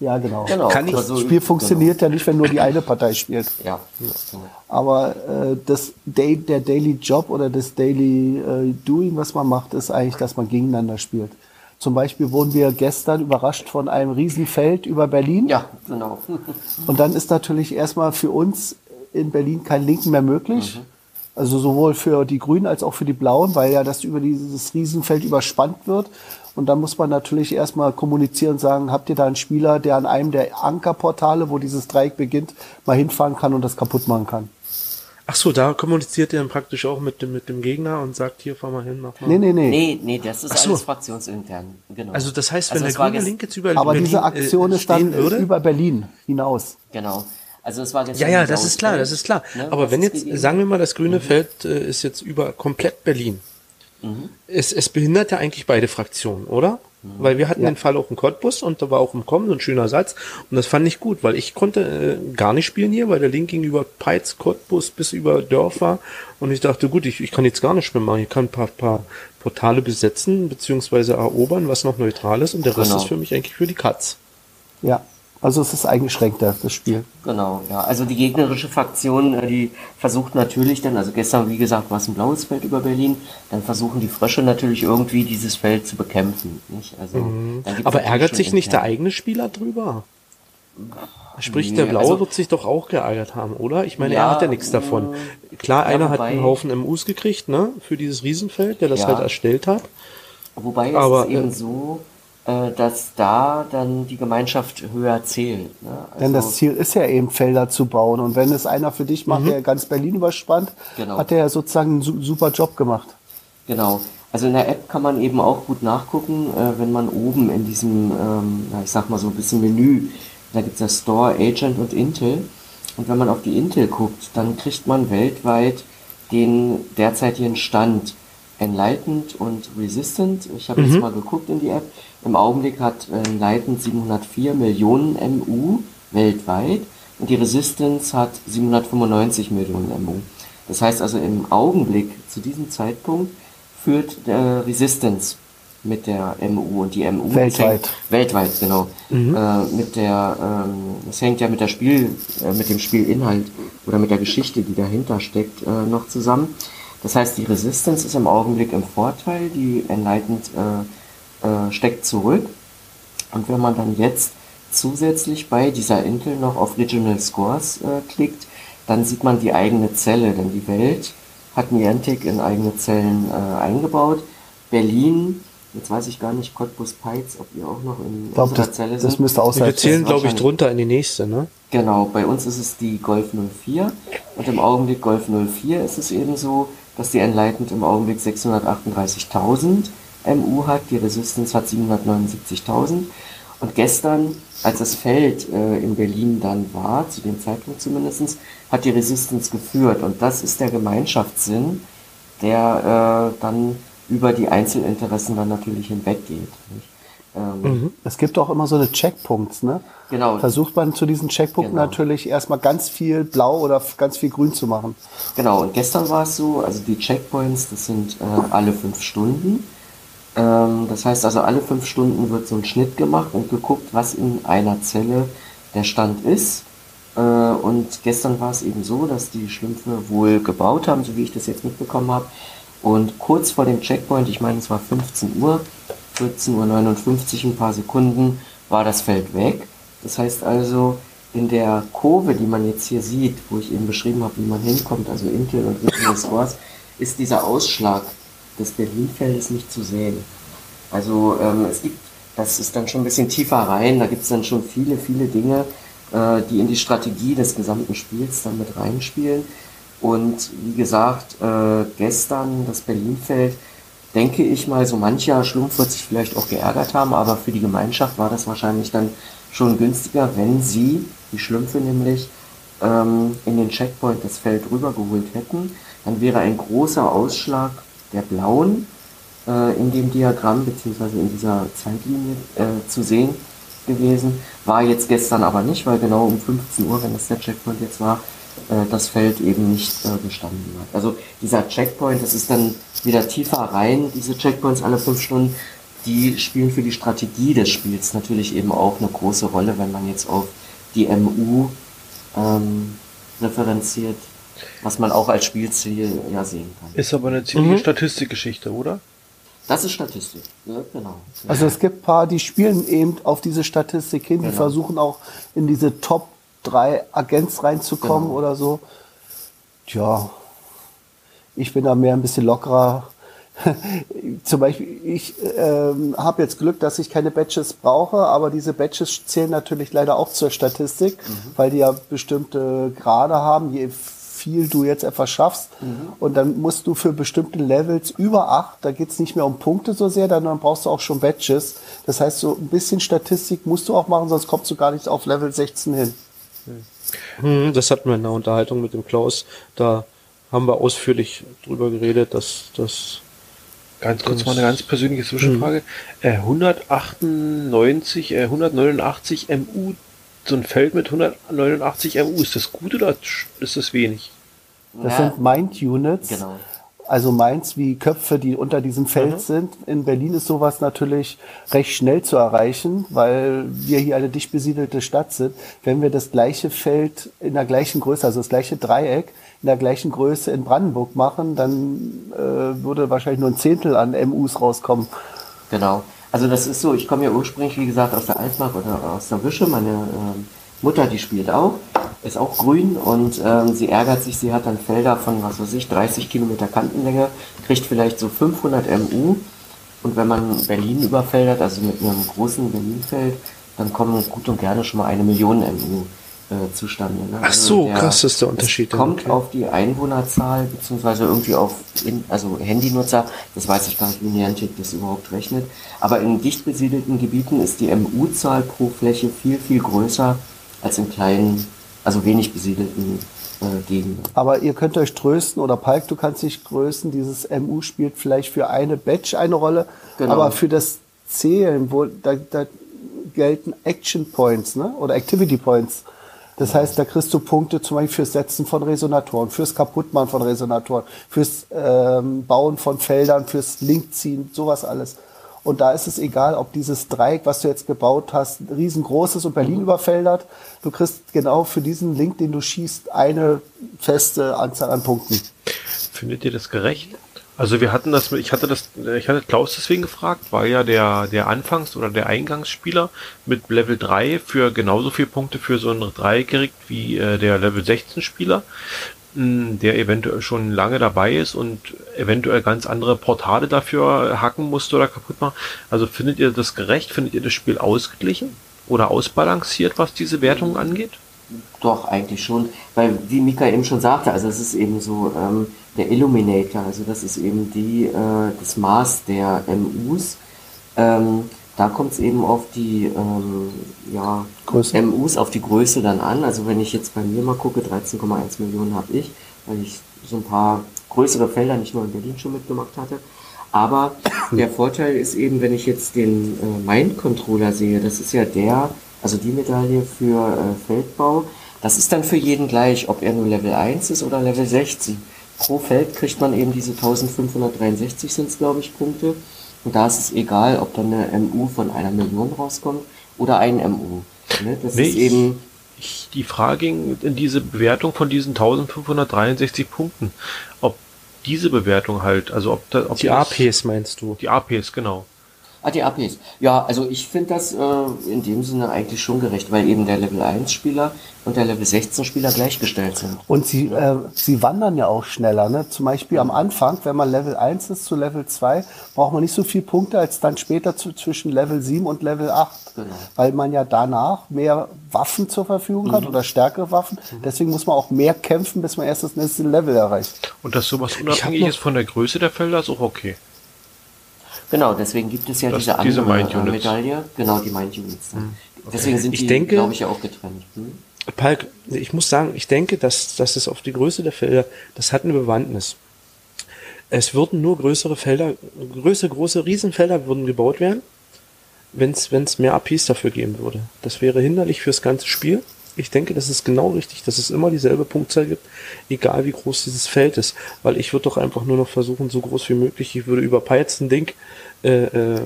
Ja, genau. genau. Kann ich- Das Also, Spiel funktioniert ja nicht, wenn nur die eine Partei spielt. Genau. Ja. genau. Aber äh, das Day, der Daily Job oder das Daily äh, Doing, was man macht, ist eigentlich, dass man gegeneinander spielt. Zum Beispiel wurden wir gestern überrascht von einem Riesenfeld über Berlin. Ja, genau. Und dann ist natürlich erstmal für uns in Berlin kein Linken mehr möglich. Also sowohl für die Grünen als auch für die Blauen, weil ja das über dieses Riesenfeld überspannt wird. Und dann muss man natürlich erstmal kommunizieren und sagen, habt ihr da einen Spieler, der an einem der Ankerportale, wo dieses Dreieck beginnt, mal hinfahren kann und das kaputt machen kann? Ach so, da kommuniziert ihr dann praktisch auch mit dem, mit dem Gegner und sagt, hier, fahr mal hin, mach mal. Nee, nee, nee. Nee, nee, das ist so. alles fraktionsintern. Genau. Also das heißt, wenn Also der grüne Link jetzt über Aber Berlin, diese Aktion äh, ist dann würde, über Berlin hinaus. Genau. Also es war Ja, gestern ja, ein das ist klar, das ist klar. ne, Aber was wenn jetzt, gegeben sagen wir mal, das grüne Feld äh, ist jetzt über komplett Berlin. Es, es behindert ja eigentlich beide Fraktionen, oder? Weil wir hatten den Fall auch in Cottbus und da war auch im Kommen so ein schöner Satz und das fand ich gut, weil ich konnte äh, gar nicht spielen hier, weil der Link ging über Peitz, Cottbus bis über Dörfer und ich dachte, gut, ich, ich kann jetzt gar nicht mehr machen. Ich kann ein paar, paar Portale besetzen beziehungsweise erobern, was noch neutral ist und der Rest Genau. ist für mich eigentlich für die Katz. Ja. Also es ist eingeschränkter, das Spiel. Genau, ja. Also die gegnerische Fraktion, äh, die versucht natürlich dann, also gestern, wie gesagt, war es ein blaues Feld über Berlin, dann versuchen die Frösche natürlich irgendwie dieses Feld zu bekämpfen. Nicht? Also, Mhm. Aber ärgert sich nicht der eigene Spieler drüber? Sprich, Nee, der Blaue also- wird sich doch auch geärgert haben, oder? Ich meine, Ja, er hat ja nichts davon. Klar, ja, einer hat wobei- einen Haufen MUs gekriegt, ne? Für dieses Riesenfeld, der das Ja. halt erstellt hat. Wobei es Aber, ist eben äh, so, dass da dann die Gemeinschaft höher zählt. Ne? Also, Denn das Ziel ist ja eben, Felder zu bauen. Und wenn es einer für dich macht, der ganz Berlin überspannt, Genau. hat er ja sozusagen einen su- super Job gemacht. Genau. Also in der App kann man eben auch gut nachgucken, äh, wenn man oben in diesem, ähm, ich sag mal so ein bisschen Menü, da gibt's ja Store, Agent und Intel. Und wenn man auf die Intel guckt, dann kriegt man weltweit den derzeitigen Stand Enlightened und Resistant. Ich habe jetzt mal geguckt in die App. Im Augenblick hat äh, Enlightened 704 Millionen MU weltweit und die Resistance hat 795 Millionen MU. Das heißt also im Augenblick zu diesem Zeitpunkt führt der Resistance mit der MU und die MU Weltweit. hängt- weltweit genau äh, mit der ähm, das hängt ja mit der Spiel äh, mit dem Spielinhalt oder mit der Geschichte die dahinter steckt äh, noch zusammen das heißt die Resistance ist im Augenblick im Vorteil die Enlightened äh, äh, steckt zurück und wenn man dann jetzt zusätzlich bei dieser Intel noch auf Regional Scores äh, klickt, dann sieht man die eigene Zelle, denn die Welt hat Niantic in eigene Zellen äh, eingebaut. Berlin, jetzt weiß ich gar nicht, Cottbus Peitz, ob ihr auch noch in Ich glaube, unserer das, Zelle das sind. müsste Wir außerhalb zählen, ist glaube ich, drunter in die nächste, ne? Genau, bei uns ist es die Golf 04 und im Augenblick Golf 04 ist es eben so, dass die Enlightened im Augenblick 638.000 MU hat, die Resistance hat 779.000 und gestern, als das Feld äh, in Berlin dann war, zu dem Zeitpunkt zumindestens, hat die Resistance geführt und das ist der Gemeinschaftssinn, der äh, dann über die Einzelinteressen dann natürlich hinweggeht. Ähm, Es gibt auch immer so eine Checkpunkts, ne? Genau. Versucht man zu diesen Checkpunkten Genau. natürlich erstmal ganz viel blau oder ganz viel grün zu machen. Genau, und gestern war es so, also die Checkpoints, das sind äh, alle fünf Stunden. Ähm, das heißt also, alle fünf Stunden wird so ein Schnitt gemacht und geguckt, was in einer Zelle der Stand ist. Äh, und gestern war es eben so, dass die Schlümpfe wohl gebaut haben, so wie ich das jetzt mitbekommen habe. Und kurz vor dem Checkpoint, ich meine, es war 15 Uhr, 14.59 Uhr, ein paar Sekunden, war das Feld weg. Das heißt also, in der Kurve, die man jetzt hier sieht, wo ich eben beschrieben habe, wie man hinkommt, also Intel und Regional Scores, ist dieser Ausschlag des Berlin-Feldes nicht zu sehen. Also ähm, es gibt, das ist dann schon ein bisschen tiefer rein, da gibt es dann schon viele, viele Dinge, äh, die in die Strategie des gesamten Spiels dann mit reinspielen. Und wie gesagt, äh, gestern das Berlin-Feld, denke ich mal, so mancher Schlumpf wird sich vielleicht auch geärgert haben, aber für die Gemeinschaft war das wahrscheinlich dann schon günstiger, wenn sie, die Schlümpfe nämlich, ähm, in den Checkpoint das Feld rübergeholt hätten. Dann wäre ein großer Ausschlag der Blauen äh, in dem Diagramm beziehungsweise in dieser Zeitlinie äh, zu sehen gewesen. War jetzt gestern aber nicht, weil genau um 15 Uhr, wenn das der Checkpoint jetzt war, äh, das Feld eben nicht äh, bestanden hat. Also dieser Checkpoint, das ist dann wieder tiefer rein, diese Checkpoints alle fünf Stunden, die spielen für die Strategie des Spiels natürlich eben auch eine große Rolle, wenn man jetzt auf die MU ähm, referenziert, was man auch als Spielziel ja sehen kann. Ist aber eine ziemliche Statistikgeschichte, oder? Das ist Statistik, ja, genau. Also es gibt paar, die spielen eben auf diese Statistik hin, die Genau. versuchen auch in diese Top 3 Agents reinzukommen Genau. oder so. Tja, Ich bin da mehr ein bisschen lockerer. Zum Beispiel, ich ähm, habe jetzt Glück, dass ich keine Badges brauche, aber diese Badges zählen natürlich leider auch zur Statistik, mhm. weil die ja bestimmte Grade haben. Je viel du jetzt etwas schaffst. Mhm. Und dann musst du für bestimmte Levels über acht, da geht es nicht mehr um Punkte so sehr, dann brauchst du auch schon Badges. Das heißt, so ein bisschen Statistik musst du auch machen, sonst kommst du gar nicht auf Level 16 hin. Mhm, das hatten wir in der Unterhaltung mit dem Klaus. Da haben wir ausführlich drüber geredet, dass das Ganz kurz mal eine ganz persönliche Zwischenfrage. Äh, 198, äh, 189 MU so ein Feld mit 189 MU, ist das gut oder ist das wenig? Das ja. sind Mind-Units. Genau. Also Mainz wie Köpfe, die unter diesem Feld mhm. sind. In Berlin ist sowas natürlich recht schnell zu erreichen, weil wir hier eine dicht besiedelte Stadt sind. Wenn wir das gleiche Feld in der gleichen Größe, also das gleiche Dreieck in der gleichen Größe in Brandenburg machen, dann äh, würde wahrscheinlich nur ein Zehntel an MUs rauskommen. Genau. Also das ist so, ich komme ja ursprünglich, wie gesagt, aus der Altmark oder aus der Wische. Meine äh, Mutter, die spielt auch, ist auch grün und ähm, sie ärgert sich, sie hat dann Felder von, was weiß ich, 30 Kilometer Kantenlänge, kriegt vielleicht so 500 MU. Und wenn man Berlin überfeldert, also mit einem großen Berlinfeld, dann kommen gut und gerne schon mal eine Million MU äh, zustande. Ne? Ach also so, der, krass ist der Unterschied. kommt okay. auf die Einwohnerzahl, beziehungsweise irgendwie auf, in, also Handynutzer, das weiß ich gar nicht, wie Niantic das überhaupt rechnet. Aber in dicht besiedelten Gebieten ist die MU-Zahl pro Fläche viel, viel größer als in kleinen, also wenig besiedelten äh, Gegenden. Aber ihr könnt euch trösten, oder Palk, du kannst dich trösten, dieses MU spielt vielleicht für eine Batch eine Rolle, genau. aber für das Zählen, wo da, da gelten Action Points, ne? Oder Activity Points. Das heißt, da kriegst du Punkte zum Beispiel fürs Setzen von Resonatoren, fürs Kaputtmachen von Resonatoren, fürs ähm, Bauen von Feldern, fürs Linkziehen, sowas alles. Und da ist es egal, ob dieses Dreieck, was du jetzt gebaut hast, riesengroß ist und Berlin mhm. überfeldert. Du kriegst genau für diesen Link, den du schießt, eine feste Anzahl an Punkten. Findet ihr das gerecht? Also wir hatten das, ich hatte das, ich hatte Klaus deswegen gefragt, weil ja der, der Anfangs- oder der Eingangsspieler mit Level 3 für genauso viele Punkte für so ein Dreieck kriegt wie äh, der Level 16 Spieler, mh, hm, der eventuell schon lange dabei ist und eventuell ganz andere Portale dafür hacken musste oder kaputt machen. Also findet ihr das gerecht? Findet ihr das Spiel ausgeglichen oder ausbalanciert, was diese Wertung angeht? Doch, eigentlich schon, weil wie Mika eben schon sagte, also es ist eben so ähm, der Illuminator, also das ist eben die, äh, das Maß der MUs. Ähm, da kommt es eben auf die ähm, ja, Größe. MUs, auf die Größe dann an. Also wenn ich jetzt bei mir mal gucke, 13,1 Millionen habe ich, weil ich so ein paar größere Felder nicht nur in Berlin schon mitgemacht hatte. Aber der Vorteil ist eben, wenn ich jetzt den äh, Mind-Controller sehe, das ist ja der, also die Medaille für äh, Feldbau, das ist dann für jeden gleich, ob er nur Level 1 ist oder Level 16. Pro Feld kriegt man eben diese 1563 sind es, glaube ich, Punkte. Und da ist es egal, ob dann eine MU von einer Million rauskommt oder ein MU. Ne? Das nee, ist eben. Ich, die Frage ging in diese Bewertung von diesen 1563 Punkten. Ob diese Bewertung halt, also ob, da, ob die APs meinst du? Die APs, genau. Ah, die APs. Ja, also ich finde das äh, in dem Sinne eigentlich schon gerecht, weil eben der Level 1 Spieler und der Level 16 Spieler gleichgestellt sind. Und sie, äh, sie wandern ja auch schneller. Ne? Zum Beispiel am Anfang, wenn man Level 1 ist zu Level 2, braucht man nicht so viel Punkte als dann später zu, zwischen Level 7 und Level 8. Genau. Weil man ja danach mehr Waffen zur Verfügung mhm. hat oder stärkere Waffen. Mhm. Deswegen muss man auch mehr kämpfen, bis man erst das nächste Level erreicht. Und dass sowas unabhängig ist von der Größe der Felder, ist auch okay. Genau, deswegen gibt es ja das, diese andere diese Medaille. Genau, die Mind Units. Hm. Okay. Deswegen sind ich die, glaube ich, ja auch getrennt. Hm? Palk, ich muss sagen, ich denke, dass, dass es auf die Größe der Felder, das hat eine Bewandtnis. Es würden nur größere Felder, größere, große Riesenfelder würden gebaut werden, wenn es mehr APs dafür geben würde. Das wäre hinderlich fürs ganze Spiel. Ich denke, das ist genau richtig, dass es immer dieselbe Punktzahl gibt, egal wie groß dieses Feld ist. Weil ich würde doch einfach nur noch versuchen, so groß wie möglich, ich würde über Python Ding äh, äh,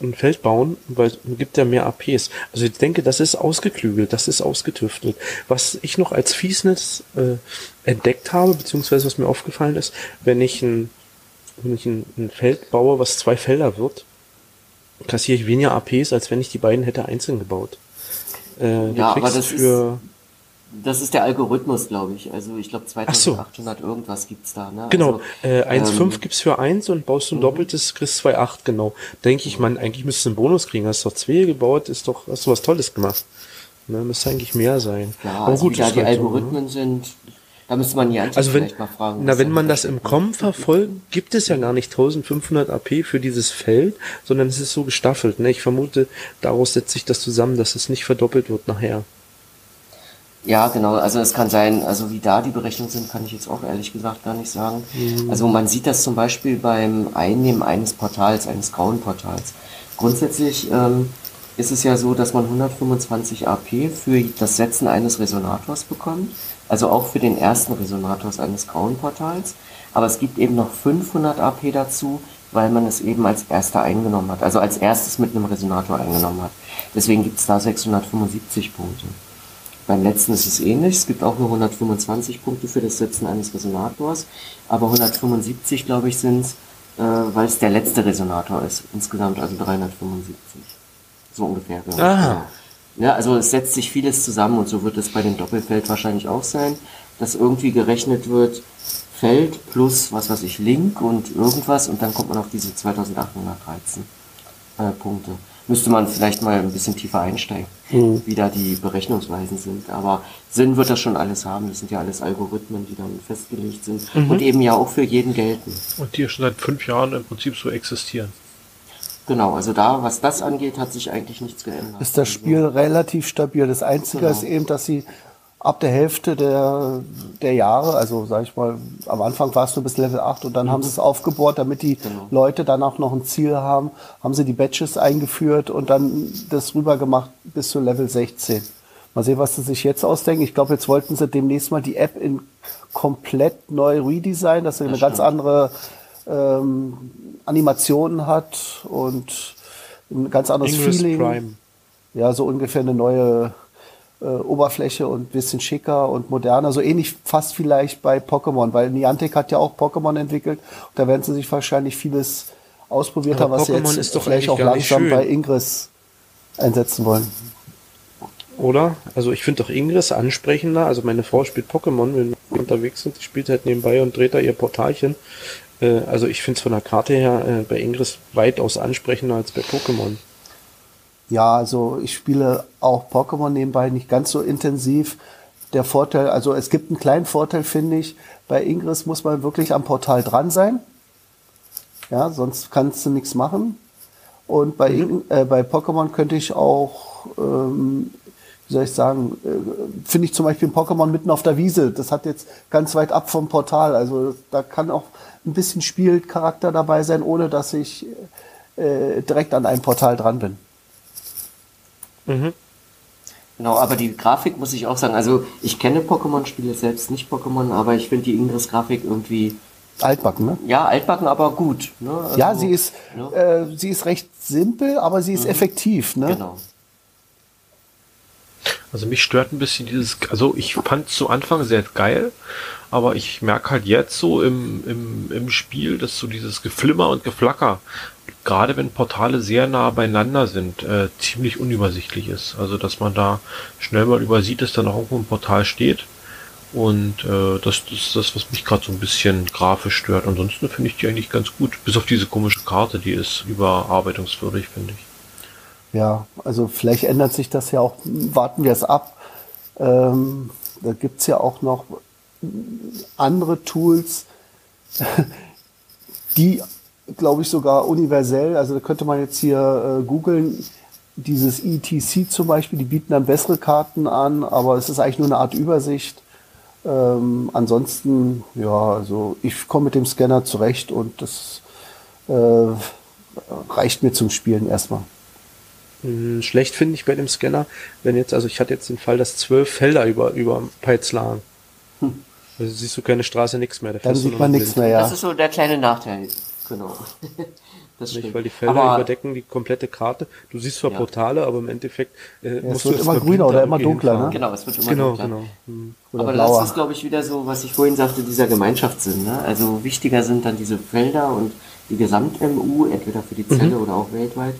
ein Feld bauen, weil es gibt ja mehr APs. Also ich denke, das ist ausgeklügelt, das ist ausgetüftelt. Was ich noch als Fiesness äh, entdeckt habe, beziehungsweise was mir aufgefallen ist, wenn ich ein, wenn ich ein, ein Feld baue, was zwei Felder wird, kassiere ich weniger APs, als wenn ich die beiden hätte einzeln gebaut. Äh, ja, aber das für, ist, Das ist der Algorithmus, glaube ich. Also ich glaube 2800 so. irgendwas gibt's da. Ne? Genau, also, äh, 1,5 ähm, gibt's für 1 und baust du ein mhm. doppeltes, kriegst 2,8, genau. Denke ich, man, eigentlich müsstest du einen Bonus kriegen. Hast doch zwei gebaut, ist doch, hast du was Tolles gemacht. Ne, müsste eigentlich mehr sein. Ja, Aber also gut, wie da die halt Algorithmen so, ne? sind, da müsste man die Anschluss also wenn, mal fragen. Na, wenn man das im Com verfolgt, gibt es ja gar nicht 1500 AP für dieses Feld, sondern es ist so gestaffelt. Ne? Ich vermute, daraus setzt sich das zusammen, dass es nicht verdoppelt wird nachher. Ja, genau. Also es kann sein, also wie da die Berechnungen sind, kann ich jetzt auch ehrlich gesagt gar nicht sagen. Mhm. Also man sieht das zum Beispiel beim Einnehmen eines Portals, eines grauen Portals. Grundsätzlich ähm, ist es ja so, dass man 125 AP für das Setzen eines Resonators bekommt. Also auch für den ersten Resonators eines grauen Portals. Aber es gibt eben noch 500 AP dazu, weil man es eben als erster eingenommen hat. Also als erstes mit einem Resonator eingenommen hat. Deswegen gibt es da 675 Punkte. Beim letzten ist es ähnlich. Es gibt auch nur 125 Punkte für das Setzen eines Resonators, aber 175, glaube ich, sind es, äh, weil es der letzte Resonator ist. Insgesamt also 375. So ungefähr. Genau. Aha. Ja, also es setzt sich vieles zusammen und so wird es bei dem Doppelfeld wahrscheinlich auch sein, dass irgendwie gerechnet wird, Feld plus, was weiß ich, Link und irgendwas und dann kommt man auf diese 2813 äh, Punkte müsste man vielleicht mal ein bisschen tiefer einsteigen, mhm. wie da die Berechnungsweisen sind. Aber Sinn wird das schon alles haben. Das sind ja alles Algorithmen, die dann festgelegt sind mhm. und eben ja auch für jeden gelten. Und die schon seit fünf Jahren im Prinzip so existieren. Genau, also da, was das angeht, hat sich eigentlich nichts geändert. Ist das Spiel also, relativ stabil. Das Einzige genau. ist eben, dass sie ab der Hälfte der, der Jahre, also sag ich mal, am Anfang warst du bis Level 8 und dann mhm. haben sie es aufgebohrt, damit die genau. Leute dann auch noch ein Ziel haben, haben sie die Badges eingeführt und dann das rüber gemacht bis zu Level 16. Mal sehen, was sie sich jetzt ausdenken. Ich glaube, jetzt wollten sie demnächst mal die App in komplett neu redesign, dass sie das eine stimmt. ganz andere ähm, Animationen hat und ein ganz anderes English Feeling. Prime. Ja, so ungefähr eine neue äh, Oberfläche und bisschen schicker und moderner. So ähnlich fast vielleicht bei Pokémon, weil Niantic hat ja auch Pokémon entwickelt. Und da werden sie sich wahrscheinlich vieles ausprobiert haben, was sie jetzt ist doch vielleicht auch langsam bei Ingress einsetzen wollen. Oder? Also ich finde doch Ingress ansprechender. Also meine Frau spielt Pokémon, wenn wir unterwegs sind, die spielt halt nebenbei und dreht da ihr Portalchen. Äh, also ich finde es von der Karte her äh, bei Ingress weitaus ansprechender als bei Pokémon. Ja, also ich spiele auch Pokémon nebenbei nicht ganz so intensiv. Der Vorteil, also es gibt einen kleinen Vorteil, finde ich. Bei Ingress muss man wirklich am Portal dran sein. Ja, sonst kannst du nichts machen. Und bei, mhm. äh, bei Pokémon könnte ich auch, ähm, wie soll ich sagen, äh, finde ich zum Beispiel ein Pokémon mitten auf der Wiese. Das hat jetzt ganz weit ab vom Portal. Also da kann auch ein bisschen Spielcharakter dabei sein, ohne dass ich äh, direkt an einem Portal dran bin. Mhm. Genau, aber die Grafik muss ich auch sagen, also ich kenne Pokémon, spiele selbst nicht Pokémon, aber ich finde die Ingress-Grafik irgendwie altbacken, ne? Ja, altbacken, aber gut. Ne? Also, ja, sie ist, ne? äh, sie ist recht simpel, aber sie ist mhm. effektiv, ne? Genau. Also mich stört ein bisschen dieses, also ich fand zu Anfang sehr geil, aber ich merke halt jetzt so im, im, im Spiel, dass so dieses Geflimmer und Geflacker gerade wenn Portale sehr nah beieinander sind, äh, ziemlich unübersichtlich ist. Also dass man da schnell mal übersieht, dass da noch irgendwo ein Portal steht. Und äh, das, das ist das, was mich gerade so ein bisschen grafisch stört. Ansonsten finde ich die eigentlich ganz gut. Bis auf diese komische Karte, die ist überarbeitungswürdig, finde ich. Ja, also vielleicht ändert sich das ja auch. Warten wir es ab. Ähm, da gibt's ja auch noch andere Tools, die glaube ich, sogar universell. Also da könnte man jetzt hier äh, googeln, dieses ETC zum Beispiel, die bieten dann bessere Karten an, aber es ist eigentlich nur eine Art Übersicht. Ähm, ansonsten, ja, also ich komme mit dem Scanner zurecht und das äh, reicht mir zum Spielen erstmal. Hm, schlecht finde ich bei dem Scanner, wenn jetzt, also ich hatte jetzt den Fall, dass zwölf Felder über, über Peits lagen. Hm. Also siehst du keine Straße, nichts mehr. Dann sieht man nichts mehr, ja. Das ist so der kleine Nachteil. Genau. Das Nicht, weil die Felder aber überdecken die komplette Karte. Du siehst zwar ja. Portale, aber im Endeffekt äh, ja, musst es wird immer grüner oder immer dunkler, ne? Genau, es wird immer genau, dunkler. Genau. Hm. aber blauer. das ist, glaube ich, wieder so, was ich vorhin sagte, dieser Gemeinschaftssinn. Ne? Also wichtiger sind dann diese Felder und die Gesamt-MU, entweder für die Zelle mhm. oder auch weltweit.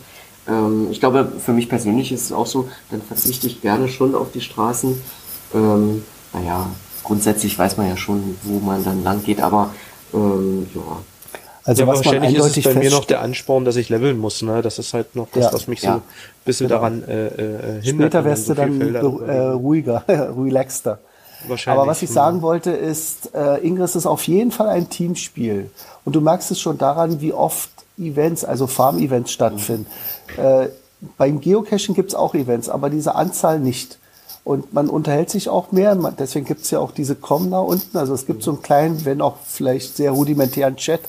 Ähm, ich glaube, für mich persönlich ist es auch so, dann verzichte ich gerne schon auf die Straßen, Ähm, naja, grundsätzlich weiß man ja schon, wo man dann lang geht, aber ähm, ja. Also ja, was wahrscheinlich man ist es bei mir noch der Ansporn, dass ich leveln muss. Ne? Das ist halt noch das, ja, was mich ja. so ein bisschen genau. daran äh, äh, hindert. Später wärst du so dann äh, ruhiger, relaxter. Aber was ich sagen wollte ist, äh, Ingress ist auf jeden Fall ein Teamspiel. Und du merkst es schon daran, wie oft Events, also Farm-Events stattfinden. Mhm. Äh, beim Geocaching gibt es auch Events, aber diese Anzahl nicht. Und man unterhält sich auch mehr. Deswegen gibt es ja auch diese Com da unten. Also es gibt so einen kleinen, wenn auch vielleicht sehr rudimentären Chat.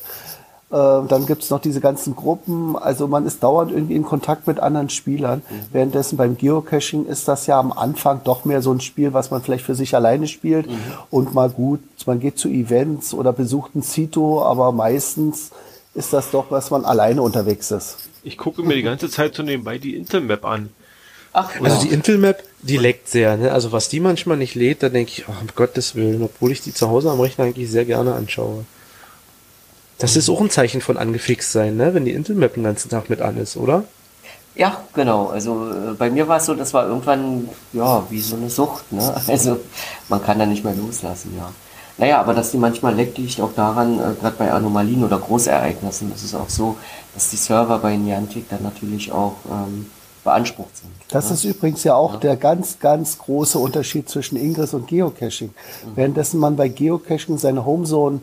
Äh, dann gibt es noch diese ganzen Gruppen. Also man ist dauernd irgendwie in Kontakt mit anderen Spielern. Mhm. Währenddessen beim Geocaching ist das ja am Anfang doch mehr so ein Spiel, was man vielleicht für sich alleine spielt. Mhm. Und mal gut, man geht zu Events oder besucht ein Cito, aber meistens ist das doch, was man alleine unterwegs ist. Ich gucke mir die ganze Zeit so nebenbei die Intermap an. Ach, also ja. die Intel-Map, die leckt sehr. Ne? Also was die manchmal nicht lädt, da denke ich, oh, um Gottes Willen, obwohl ich die zu Hause am Rechner eigentlich sehr gerne anschaue. Das ist auch ein Zeichen von angefixt sein, ne? wenn die Intel-Map den ganzen Tag mit an ist, oder? Ja, genau. Also äh, bei mir war es so, das war irgendwann ja wie so eine Sucht. Ne? Also man kann da nicht mehr loslassen, ja. Naja, aber dass die manchmal leckt, liegt auch daran, äh, gerade bei Anomalien oder Großereignissen, ist es auch so, dass die Server bei Niantic dann natürlich auch ähm, beansprucht sind. Das ja? ist übrigens ja auch ja. der ganz, ganz große Unterschied zwischen Ingress und Geocaching. Mhm. Währenddessen man bei Geocaching seine Homezone,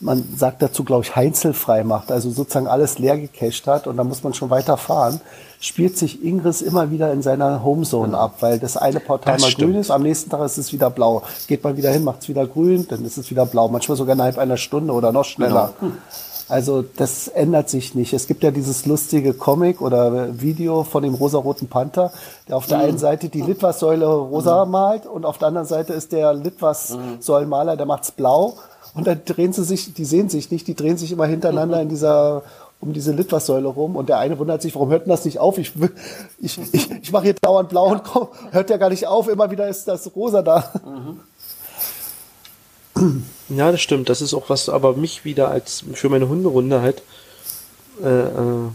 man sagt dazu, glaube ich, heinzelfrei macht, also sozusagen alles leer gecached hat und dann muss man schon weiter fahren, spielt sich Ingress immer wieder in seiner Homezone ab, weil das eine Portal das mal stimmt. grün ist, am nächsten Tag ist es wieder blau. Geht man wieder hin, macht es wieder grün, dann ist es wieder blau. Manchmal sogar innerhalb einer Stunde oder noch schneller. Genau. Hm. Also das ändert sich nicht. Es gibt ja dieses lustige Comic oder Video von dem rosaroten Panther, der auf der mhm. einen Seite die Litwas-Säule rosa mhm. malt und auf der anderen Seite ist der Litwas-Säulenmaler, der macht's blau. Und dann drehen sie sich, die sehen sich nicht, die drehen sich immer hintereinander in dieser um diese Litwas-Säule rum und der eine wundert sich, warum hört denn das nicht auf? Ich, ich, ich, ich mache hier dauernd blau und komm, hört ja gar nicht auf, immer wieder ist das rosa da. Mhm. Ja, das stimmt. Das ist auch was, aber mich wieder als für meine Hunderunde halt äh, äh,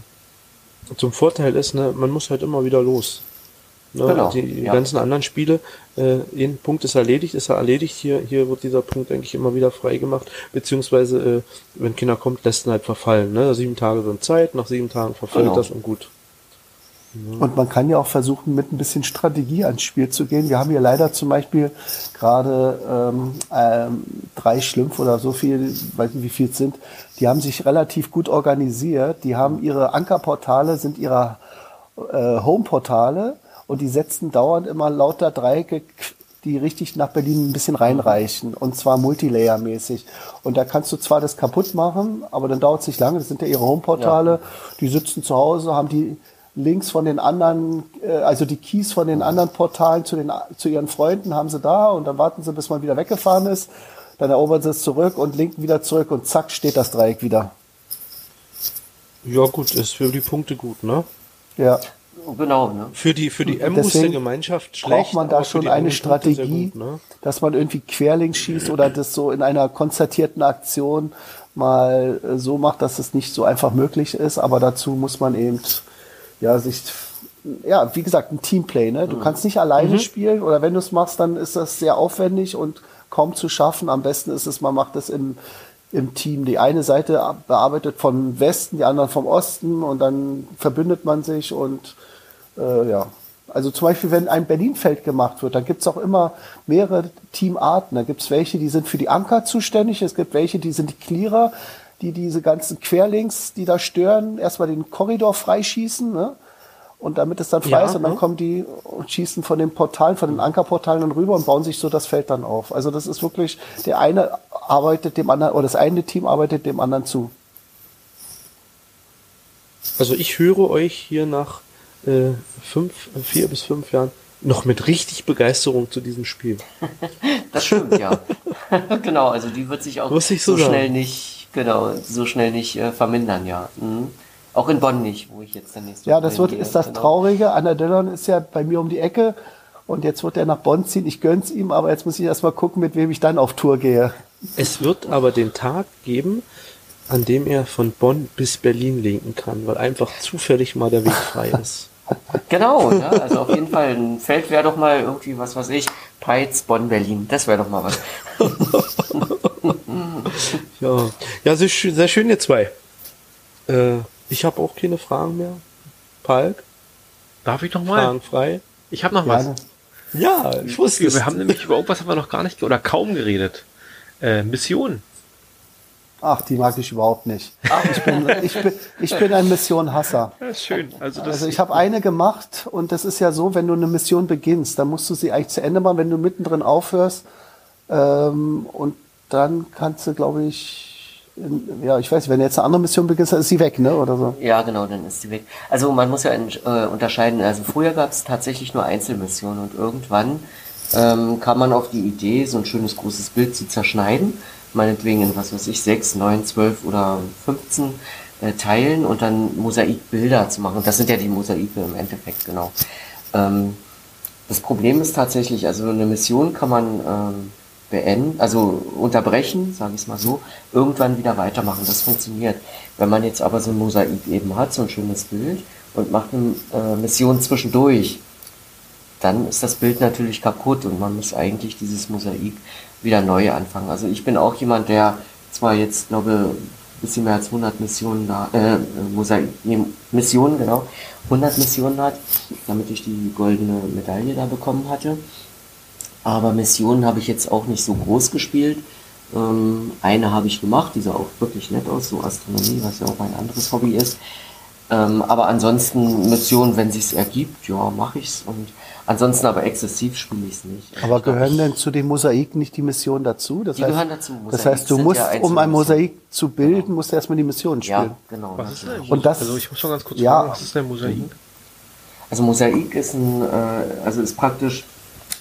zum Vorteil ist, ne, man muss halt immer wieder los. Ne? Genau, die ja. ganzen anderen Spiele, äh, ein Punkt ist erledigt, ist er erledigt. Hier, hier wird dieser Punkt eigentlich immer wieder freigemacht, beziehungsweise äh, wenn Kinder kommt, lässt ihn halt verfallen. Ne? Sieben Tage sind Zeit, nach sieben Tagen verfällt genau. das und gut. Und man kann ja auch versuchen, mit ein bisschen Strategie ans Spiel zu gehen. Wir haben hier leider zum Beispiel gerade ähm, ähm, drei Schlümpfe oder so viel, weiß nicht wie viel es sind, die haben sich relativ gut organisiert. Die haben ihre Ankerportale, sind ihre äh, Homeportale und die setzen dauernd immer lauter Dreiecke die richtig nach Berlin ein bisschen reinreichen und zwar multilayer-mäßig. Und da kannst du zwar das kaputt machen, aber dann dauert es nicht lange. Das sind ja ihre Homeportale. Ja. Die sitzen zu Hause, haben die Links von den anderen, äh, also die Keys von den anderen Portalen zu, den, zu ihren Freunden haben sie da und dann warten sie, bis man wieder weggefahren ist. Dann erobern sie es zurück und linken wieder zurück und zack, steht das Dreieck wieder. Ja, gut, ist für die Punkte gut, ne? Ja. Genau, ne? Für die, für die Embus der Gemeinschaft schlecht. Braucht man da schon eine Strategie, gut, ne? dass man irgendwie querlinks schießt oder das so in einer konzertierten Aktion mal äh, so macht, dass es nicht so einfach möglich ist, aber dazu muss man eben ja, sich, ja, wie gesagt, ein Teamplay, ne? Du mhm. kannst nicht alleine mhm. spielen oder wenn du es machst, dann ist das sehr aufwendig und kaum zu schaffen. Am besten ist es, man macht es im, im Team. Die eine Seite bearbeitet vom Westen, die anderen vom Osten und dann verbündet man sich und äh, ja. Also zum Beispiel, wenn ein Berlinfeld gemacht wird, dann gibt's auch immer mehrere Teamarten. Da gibt's welche, die sind für die Anker zuständig, es gibt welche, die sind die Clearer, die diese ganzen Querlinks, die da stören, erstmal den Korridor freischießen, ne? Und damit es dann frei ja, ist und dann ne? kommen die und schießen von den Portalen, von den Ankerportalen dann rüber und bauen sich so das Feld dann auf. Also das ist wirklich, der eine arbeitet dem anderen, oder das eine Team arbeitet dem anderen zu. Also ich höre euch hier nach äh, fünf, vier bis fünf Jahren noch mit richtig Begeisterung zu diesem Spiel. das stimmt, ja. genau, also die wird sich auch so, so schnell nicht Genau, so schnell nicht äh, vermindern, ja. Mhm. Auch in Bonn nicht, wo ich jetzt dann nächste Ja, das wird, gehe, ist das genau. Traurige. Anna Dillon ist ja bei mir um die Ecke und jetzt wird er nach Bonn ziehen. Ich gönn's ihm, aber jetzt muss ich erstmal gucken, mit wem ich dann auf Tour gehe. Es wird aber den Tag geben, an dem er von Bonn bis Berlin lenken kann, weil einfach zufällig mal der Weg frei ist. Genau, ja, also auf jeden Fall ein Feld wäre doch mal irgendwie, was weiß ich, Peitz, Bonn, Berlin. Das wäre doch mal was. ja, ja sehr, schön, sehr schön, ihr zwei. Äh, ich habe auch keine Fragen mehr. Palk? Darf ich noch mal? Fragen frei? Ich habe noch was. Ja, ich wusste Wir haben nämlich über irgendwas haben wir noch gar nicht oder kaum geredet. Äh, Mission. Ach, die mag ich überhaupt nicht. Ich bin, ich bin, ich bin ein Mission-Hasser. Ja, ist schön. Also, das Also ich habe eine gemacht und das ist ja so, wenn du eine Mission beginnst, dann musst du sie eigentlich zu Ende machen, wenn du mittendrin aufhörst. Ähm, und dann kannst du, glaube ich, in, ja, ich weiß wenn du jetzt eine andere Mission beginnst, dann ist sie weg, ne? Oder so. Ja, genau, dann ist sie weg. Also man muss ja äh, unterscheiden. Also früher gab es tatsächlich nur Einzelmissionen und irgendwann ähm, kam man auf die Idee, so ein schönes großes Bild zu zerschneiden. Meinetwegen in, was weiß ich, 6, 9, 12 oder 15 äh, Teilen und dann Mosaikbilder zu machen. Das sind ja die Mosaike im Endeffekt, genau. Ähm, das Problem ist tatsächlich, also eine Mission kann man ähm, beenden, also unterbrechen, sage ich es mal so, irgendwann wieder weitermachen. Das funktioniert. Wenn man jetzt aber so ein Mosaik eben hat, so ein schönes Bild und macht eine äh, Mission zwischendurch, dann ist das Bild natürlich kaputt und man muss eigentlich dieses Mosaik wieder neu anfangen. Also ich bin auch jemand, der zwar jetzt, glaube ein bisschen mehr als 100 Missionen da, äh, Mosaik, Missionen, genau, 100 Missionen hat, damit ich die goldene Medaille da bekommen hatte. Aber Missionen habe ich jetzt auch nicht so groß gespielt. Ähm, eine habe ich gemacht, die sah auch wirklich nett aus, so Astronomie, was ja auch mein anderes Hobby ist. Ähm, aber ansonsten Missionen, wenn sich's ergibt, ja, mache ich's. Und ansonsten aber exzessiv spiele ich's nicht. Aber Ich glaub, gehören ich- denn zu den Mosaiken nicht die Missionen dazu? Das Die gehören dazu. Das Mosaik heißt, du musst, ja um ein Missionen. Mosaik zu bilden, musst du erstmal die Mission spielen. Ja, genau. was ist denn. Und das- also ich muss noch ganz kurz Ja. fragen, was ist denn Mosaik? Also Mosaik ist ein, äh, also ist praktisch,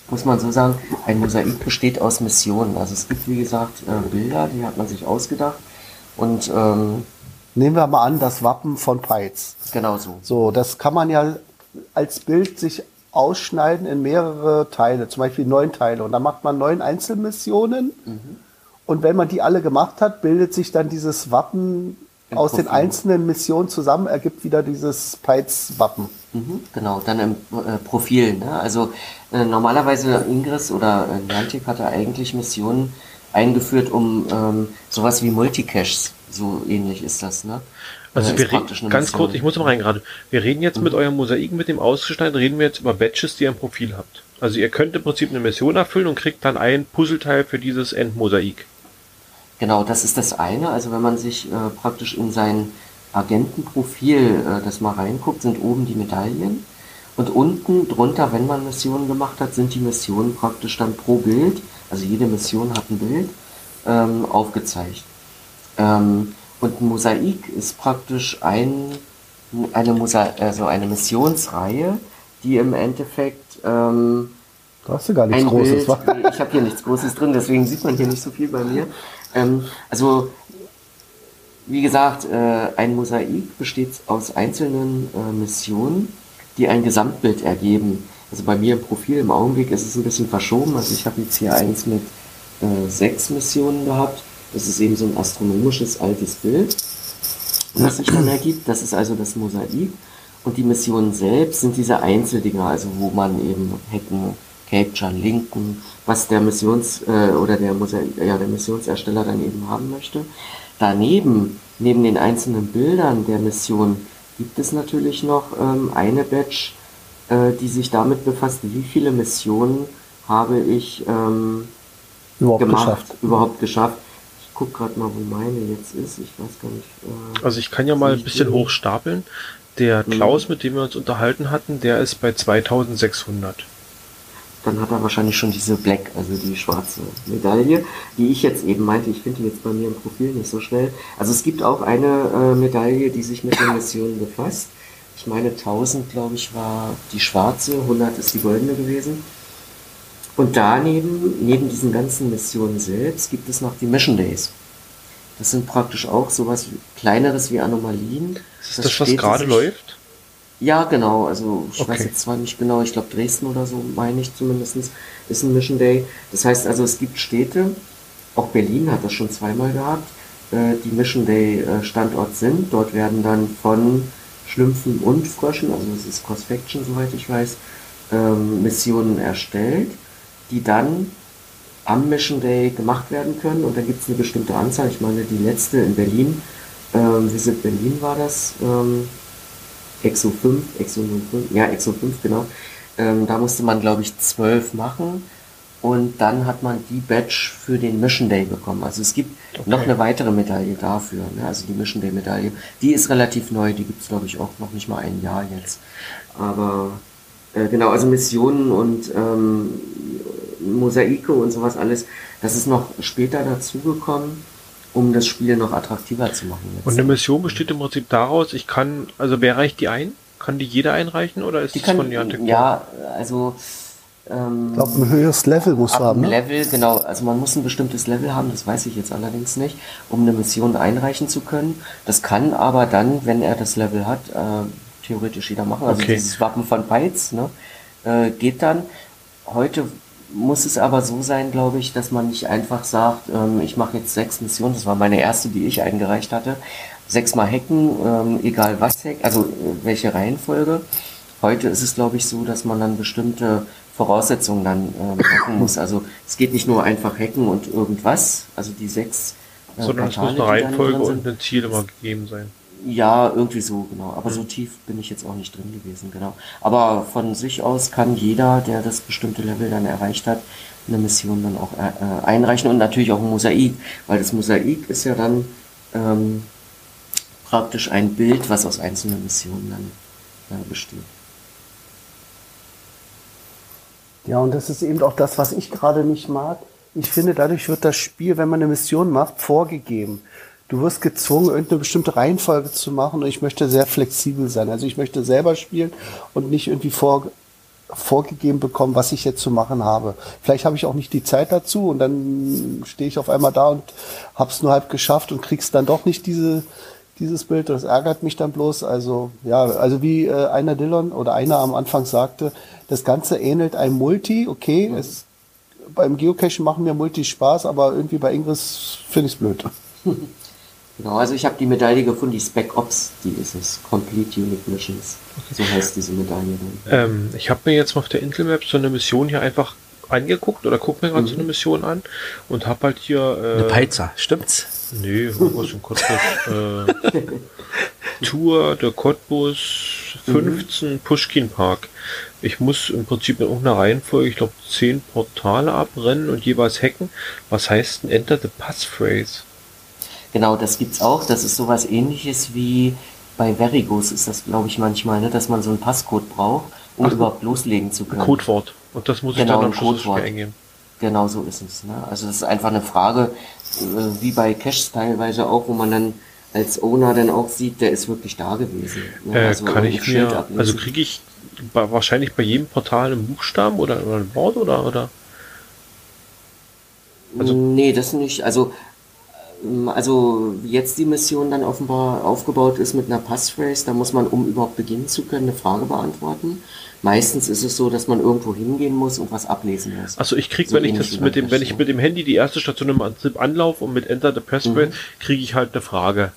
muss man so sagen, ein Mosaik besteht aus Missionen. Also es gibt wie gesagt äh, Bilder, die hat man sich ausgedacht und ähm, Nehmen wir mal an, das Wappen von Peitz. genau so. So, das kann man ja als Bild sich ausschneiden in mehrere Teile, zum Beispiel neun Teile. Und dann macht man neun Einzelmissionen. Mhm. Und wenn man die alle gemacht hat, bildet sich dann dieses Wappen Im aus den Profil. einzelnen Missionen zusammen, ergibt wieder dieses Peitz-Wappen. Mhm, genau, dann im äh, Profil. Ne? Also äh, normalerweise Ingress oder äh, Niantic hatte eigentlich Missionen eingeführt, um ähm, sowas wie Multicaches, so ähnlich ist das. Ne? Also wir reden, ganz Mission. Mhm. kurz, ich muss mal rein gerade. Wir reden jetzt mit eurem Mosaiken, mit dem Ausgeschneiden, reden wir jetzt über Badges, die ihr im Profil habt. Also ihr könnt im Prinzip eine Mission erfüllen und kriegt dann ein Puzzleteil für dieses Endmosaik. Genau, das ist das eine. Also wenn man sich äh, praktisch in sein Agentenprofil äh, das mal reinguckt, sind oben die Medaillen. Und unten drunter, wenn man Missionen gemacht hat, sind die Missionen praktisch dann pro Bild, also jede Mission hat ein Bild, ähm, aufgezeigt. Ähm, und ein Mosaik ist praktisch ein, eine, Mosa also eine Missionsreihe, die im Endeffekt ähm, Da hast du gar nichts ein Großes, Bild, wa? ich habe hier nichts Großes drin, deswegen sieht man hier nicht so viel bei mir. Ähm, also, wie gesagt, äh, ein Mosaik besteht aus einzelnen äh, Missionen, die ein Gesamtbild ergeben. Also bei mir im Profil im Augenblick ist es ein bisschen verschoben. Also ich habe jetzt hier eins mit äh, sechs Missionen gehabt. Das ist eben so ein astronomisches altes Bild, das sich dann ergibt. Das ist also das Mosaik. Und die Missionen selbst sind diese Einzeldinger, also wo man eben hacken, capturen, linken, was der Missions- äh, oder der, Mosaik, ja, der Missionsersteller dann eben haben möchte. Daneben, neben den einzelnen Bildern der Mission, gibt es natürlich noch ähm, eine Batch, äh, die sich damit befasst, wie viele Missionen habe ich ähm, Überhaupt gemacht, geschafft. überhaupt geschafft. Ich guck gerade mal, wo meine jetzt ist. Ich weiß gar nicht. Äh, Also ich kann ja mal ein bisschen die? hochstapeln. Der Klaus, mit dem wir uns unterhalten hatten, der ist bei 2600. dann hat er wahrscheinlich schon diese Black, also die schwarze Medaille, die ich jetzt eben meinte. Ich finde die jetzt bei mir im Profil nicht so schnell. Also es gibt auch eine äh, Medaille, die sich mit den Missionen befasst. Ich meine 1000, glaube ich, war die schwarze, 100 ist die goldene gewesen. Und daneben, neben diesen ganzen Missionen selbst, gibt es noch die Mission Days. Das sind praktisch auch sowas kleineres wie Anomalien. Ist das, was steht gerade läuft? ja, genau. Also ich weiß Okay. jetzt zwar nicht genau, ich glaube Dresden oder so, meine ich zumindest, ist ein Mission Day. Das heißt also, es gibt Städte, auch Berlin hat das schon zweimal gehabt, äh, die Mission Day äh, Standort sind. Dort werden dann von Schlümpfen und Fröschen, also es ist Cross-Faction, soweit ich weiß, ähm, Missionen erstellt, die dann am Mission Day gemacht werden können. Und dann gibt es eine bestimmte Anzahl. Ich meine, die letzte in Berlin, ähm, Visit Berlin war das, ähm, Exo 5, Exo 05, ja, Exo 5, genau. Ähm, da musste man, glaube ich, zwölf machen. Und dann hat man die Badge für den Mission Day bekommen. Also es gibt okay. noch eine weitere Medaille dafür, ne? also die Mission Day Medaille. Die ist relativ neu, die gibt es, glaube ich, auch noch nicht mal ein Jahr jetzt. Aber äh, genau, also Missionen und ähm, Mosaike und sowas alles, das ist noch später dazugekommen, um das Spiel noch attraktiver zu machen. Jetzt. Und eine Mission besteht im Prinzip daraus, ich kann, also wer reicht die ein? Kann die jeder einreichen oder ist die kann, von Niantic? Ja, also ähm, ich glaube, ein höheres Level muss haben. Ne? Level, genau. Also man muss ein bestimmtes Level haben, das weiß ich jetzt allerdings nicht, um eine Mission einreichen zu können. Das kann aber dann, wenn er das Level hat, äh, theoretisch jeder machen. Also okay. dieses Wappen von Peitz ne, äh, geht dann. Heute muss es aber so sein, glaube ich, dass man nicht einfach sagt, ähm, ich mache jetzt sechs Missionen, das war meine erste, die ich eingereicht hatte, sechsmal hacken, ähm, egal was hacken, also äh, welche Reihenfolge. Heute ist es, glaube ich, so, dass man dann bestimmte Voraussetzungen dann ähm, machen muss. Also es geht nicht nur einfach hacken und irgendwas, also die sechs. Äh, Sondern es muss eine Reihenfolge und ein Ziel immer gegeben sein. Ja, irgendwie so, genau. Aber so tief bin ich jetzt auch nicht drin gewesen, genau. Aber von sich aus kann jeder, der das bestimmte Level dann erreicht hat, eine Mission dann auch äh, einreichen und natürlich auch ein Mosaik, weil das Mosaik ist ja dann ähm, praktisch ein Bild, was aus einzelnen Missionen dann äh, besteht. Ja, und das ist eben auch das, was ich gerade nicht mag. Ich finde, dadurch wird das Spiel, wenn man eine Mission macht, vorgegeben. Du wirst gezwungen, irgendeine bestimmte Reihenfolge zu machen und ich möchte sehr flexibel sein. Also ich möchte selber spielen und nicht irgendwie vor, vorgegeben bekommen, was ich jetzt zu machen habe. Vielleicht habe ich auch nicht die Zeit dazu und dann stehe ich auf einmal da und hab's nur halb geschafft und kriegst dann doch nicht diese dieses Bild. Das ärgert mich dann bloß. Also ja, also wie äh, einer Dillon oder einer am Anfang sagte, das Ganze ähnelt einem Multi. Okay, mhm. es, beim Geocachen machen mir Multi Spaß, aber irgendwie bei Ingress finde ich es blöd. Genau, also ich habe die Medaille gefunden, die Spec Ops, die ist es. Complete Unique Missions. Okay. So heißt diese Medaille dann. Ähm, ich habe mir jetzt mal auf der Intel Map so eine Mission hier einfach angeguckt oder guck mir gerade mhm. so eine Mission an und habe halt hier. Äh, eine Peizer, stimmt's? Nee, irgendwas im Cottbus. Äh, Tour der Cottbus 15 mhm. Pushkin Park. Ich muss im Prinzip in irgendeiner Reihenfolge, ich glaube, 10 Portale abrennen und jeweils hacken. Was heißt denn Enter the Passphrase? Genau, das gibt's auch. Das ist sowas ähnliches wie bei Verigos ist das, glaube ich, manchmal, ne, dass man so einen Passcode braucht, um Ach, überhaupt loslegen zu können. Codewort. Und das muss genau, ich dann am Schluss eingeben. Genau so ist es. Ne? Also das ist einfach eine Frage, äh, wie bei Caches teilweise auch, wo man dann als Owner dann auch sieht, der ist wirklich da gewesen. Ne? Äh, also kann ich mir, also kriege ich bei, wahrscheinlich bei jedem Portal einen Buchstaben oder, oder ein Wort oder, oder? Also, nee, das nicht. Also, also jetzt die Mission dann offenbar aufgebaut ist mit einer Passphrase, da muss man, um überhaupt beginnen zu können, eine Frage beantworten. Meistens ist es so, dass man irgendwo hingehen muss und was ablesen muss. Also ich krieg, so wenn ich das mit dem, wenn ich mit dem Handy die erste Station im Prinzip anlaufe und mit Enter the Passphrase, mhm. kriege ich halt eine Frage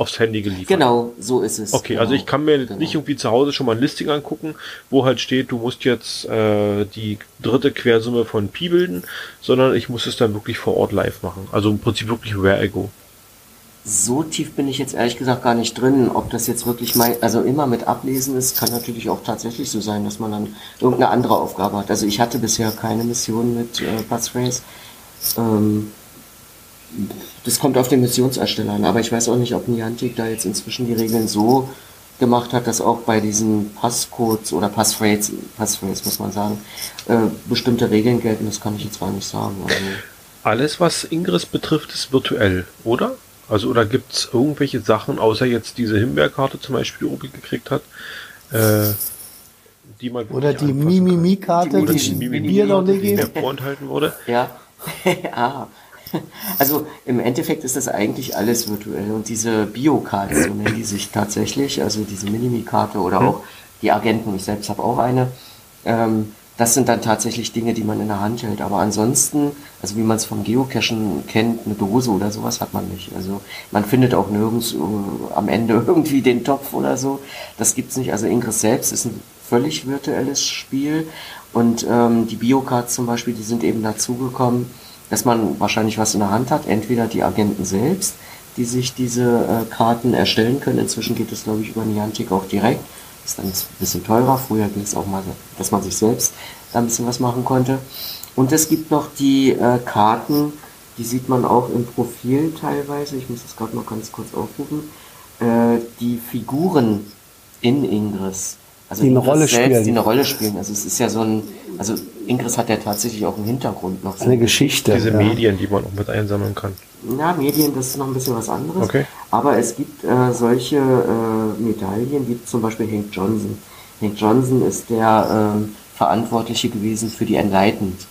aufs Handy geliefert. Genau, so ist es. Okay, genau. also ich kann mir genau. nicht irgendwie zu Hause schon mal ein Listing angucken, wo halt steht, du musst jetzt äh, die dritte Quersumme von Pi bilden, sondern ich muss es dann wirklich vor Ort live machen. Also im Prinzip wirklich Where I Go so tief bin ich jetzt ehrlich gesagt gar nicht drin. Ob das jetzt wirklich mein, also immer mit Ablesen ist, kann natürlich auch tatsächlich so sein, dass man dann irgendeine andere Aufgabe hat. Also ich hatte bisher keine Mission mit äh, Passphrase. Ähm, das kommt auf den Missionsersteller an, aber ich weiß auch nicht, ob Niantic da jetzt inzwischen die Regeln so gemacht hat, dass auch bei diesen Passcodes oder Passphrase, Passphrase muss man sagen, äh, bestimmte Regeln gelten, das kann ich jetzt gar nicht sagen. Also Alles, was Ingress betrifft, ist virtuell, oder? Also oder gibt es irgendwelche Sachen, außer jetzt diese Himbeerkarte zum Beispiel, die Obi gekriegt hat, äh, die man Oder die Mimimi-Karte, die, die, die Bier noch nicht geben. vorenthalten wurde. Ja. ah. Also im Endeffekt ist das eigentlich alles virtuell und diese Biokarte, so nennen die sich tatsächlich, also diese Minimi-Karte oder hm. auch die Agenten, ich selbst habe auch eine, ähm, das sind dann tatsächlich Dinge, die man in der Hand hält. Aber ansonsten, also wie man es vom Geocachen kennt, eine Dose oder sowas hat man nicht. Also man findet auch nirgends uh, am Ende irgendwie den Topf oder so. Das gibt's nicht. Also Ingress selbst ist ein völlig virtuelles Spiel Und ähm, die Biocards zum Beispiel, die sind eben dazugekommen, dass man wahrscheinlich was in der Hand hat, entweder die Agenten selbst, die sich diese äh, Karten erstellen können. Inzwischen geht es, glaube ich, über Niantic auch direkt. Ist dann ein bisschen teurer. Früher ging es auch mal, dass man sich selbst da ein bisschen was machen konnte. Und es gibt noch die äh, Karten, die sieht man auch im Profil teilweise. Ich muss das gerade mal ganz kurz aufrufen. Äh, die Figuren in Ingress. Also die eine Rolle selbst, spielen. Die eine Rolle spielen. Also es ist ja so ein, also Ingress hat ja tatsächlich auch einen Hintergrund noch. So eine Geschichte. Diese ja. Medien, die man auch mit einsammeln kann. Ja, Medien, das ist noch ein bisschen was anderes. Okay. Aber es gibt äh, solche äh, Medaillen, wie zum Beispiel Hank Johnson. Hank Johnson ist der äh, Verantwortliche gewesen für die Enlightened.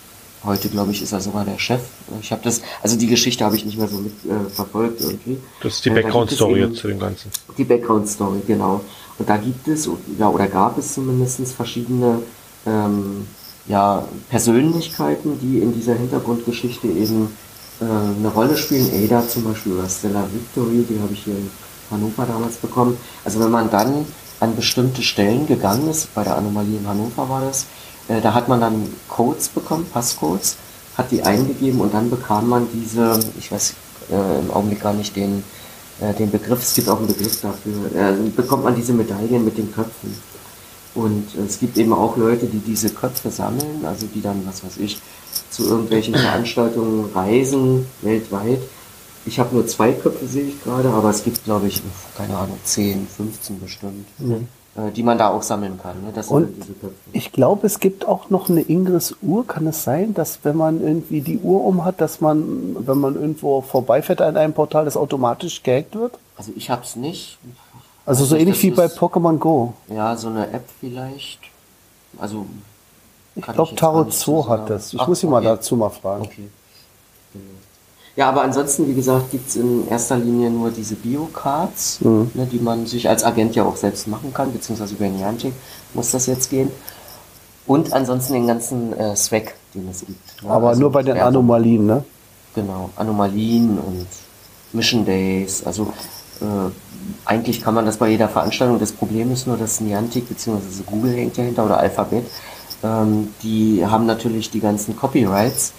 Heute, glaube ich, ist er sogar der Chef. Ich habe das, also die Geschichte habe ich nicht mehr so mit äh, verfolgt irgendwie. Das ist die Äh, Background-Story zu dem Ganzen. Die Background-Story, genau. Und da gibt es, ja, oder gab es zumindest verschiedene ähm, ja, Persönlichkeiten, die in dieser Hintergrundgeschichte eben äh, eine Rolle spielen. Ada zum Beispiel oder Stella Victory, die habe ich hier in Hannover damals bekommen. Also wenn man dann an bestimmte Stellen gegangen ist, bei der Anomalie in Hannover war das, äh, da hat man dann Codes bekommen, Passcodes, hat die eingegeben und dann bekam man diese, ich weiß äh, im Augenblick gar nicht den, äh, den Begriff, es gibt auch einen Begriff dafür, äh, bekommt man diese Medaillen mit den Köpfen. Und äh, es gibt eben auch Leute, die diese Köpfe sammeln, also die dann, was weiß ich, zu irgendwelchen Veranstaltungen reisen, weltweit. Ich habe nur zwei Köpfe, sehe ich gerade, aber es gibt, glaube ich, keine Ahnung, 10, 15 bestimmt, äh, die man da auch sammeln kann. Ne? Und ich glaube, es gibt auch noch eine Ingress-Uhr. Kann es sein, dass wenn man irgendwie die Uhr um hat, dass man, wenn man irgendwo vorbeifährt an einem Portal, das automatisch gehackt wird? Also ich habe es nicht. Also so Das ähnlich wie bei Pokémon Go. Ja, so eine App vielleicht. Also Ich glaube, Tarot nicht 2 so hat das. Ich Ach, muss ihn mal okay. dazu mal fragen. Okay. Genau. Ja, aber ansonsten, wie gesagt, gibt's in erster Linie nur diese Bio-Cards, Mhm. ne, die man sich als Agent ja auch selbst machen kann, beziehungsweise über Niantic muss das jetzt gehen. Und ansonsten den ganzen äh, Swag, den es gibt. ne, Aber also nur bei den Werbung. Anomalien, ne? Genau, Anomalien und Mission Days. Also äh, eigentlich kann man das bei jeder Veranstaltung. Das Problem ist nur, dass Niantic bzw. Google hängt dahinter oder Alphabet. Ähm, die haben natürlich die ganzen Copyrights.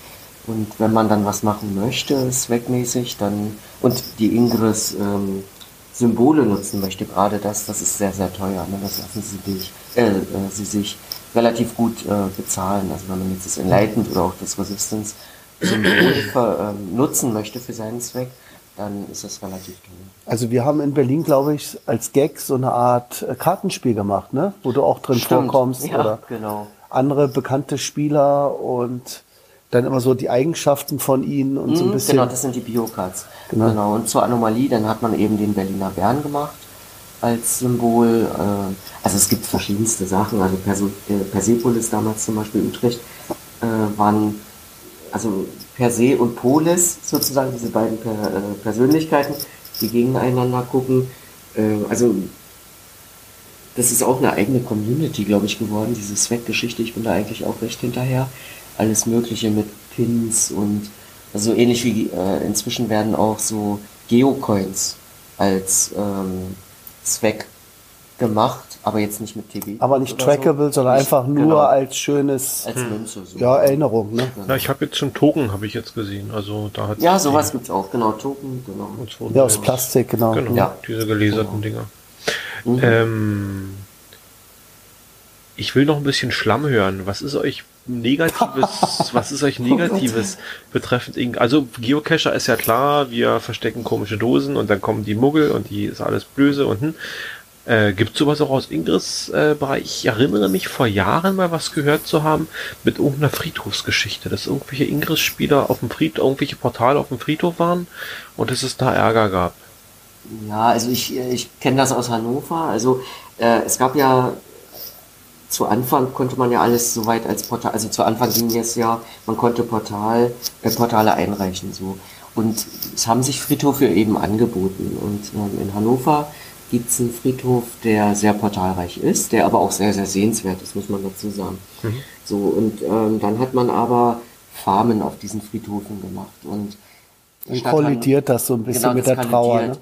Und wenn man dann was machen möchte, zweckmäßig, dann und die Ingress ähm, Symbole nutzen möchte, gerade das, das ist sehr, sehr teuer. Ne? Das lassen sie, dich, äh, äh, sie sich relativ gut äh, bezahlen. Also wenn man jetzt das Enlightened oder auch das Resistance Symbol ver, ähm, nutzen möchte für seinen Zweck, dann ist das relativ teuer. Also wir haben in Berlin, glaube ich, als Gag so eine Art äh, Kartenspiel gemacht, ne? Wo du auch drin Stimmt. vorkommst Ja, oder genau. andere bekannte Spieler und dann immer so die Eigenschaften von ihnen und so ein Mhm, bisschen. Genau, das sind die Biocards. Genau. Genau. Und zur Anomalie, dann hat man eben den Berliner Bären gemacht als Symbol. Äh, also es gibt verschiedenste Sachen. Also Perso äh, Persepolis damals zum Beispiel Utrecht äh, waren also Perse und Polis sozusagen diese beiden per, äh, Persönlichkeiten, die gegeneinander gucken. Also das ist auch eine eigene Community, glaube ich, geworden, diese Swag-Geschichte. Ich bin da eigentlich auch recht hinterher. Alles Mögliche mit Pins und also ähnlich wie äh, inzwischen werden auch so Geocoins als ähm, Zweck gemacht, aber jetzt nicht mit TB. aber nicht trackable, sondern Nicht- einfach nur genau, als schönes als Münze. So. ja, Erinnerung, ne? Ja, ich habe jetzt schon Token, habe ich jetzt gesehen. Also da hat Ja, sowas gibt's auch, genau, Token, genau. Ja, aus Plastik, genau. Genau, Ja. diese gelaserten Dinger. Mhm. Ähm, ich will noch ein bisschen Schlamm hören. Was ist euch Negatives, was ist euch Negatives betreffend Ing Also Geocacher ist ja klar, wir verstecken komische Dosen und dann kommen die Muggel und die ist alles böse und hm. Äh, Gibt sowas auch aus Ingris äh, Bereich? Ich erinnere mich vor Jahren mal was gehört zu haben mit irgendeiner Friedhofsgeschichte, dass irgendwelche Ingris-Spieler auf dem Friedhof, irgendwelche Portale auf dem Friedhof waren und dass es da Ärger gab. Ja, also ich, ich kenne das aus Hannover. Also äh, es gab ja zu Anfang konnte man ja alles soweit als Portal, also zu Anfang ging es ja, man konnte Portal, äh, Portale einreichen so. Und es haben sich Friedhöfe eben angeboten. Und ähm, in Hannover gibt es einen Friedhof, der sehr portalreich ist, der aber auch sehr, sehr sehenswert ist, muss man dazu sagen. So, und ähm, dann hat man aber Farmen auf diesen Friedhofen gemacht. Und Dann kollidiert das so ein bisschen Genau, mit der Trauer. Ne?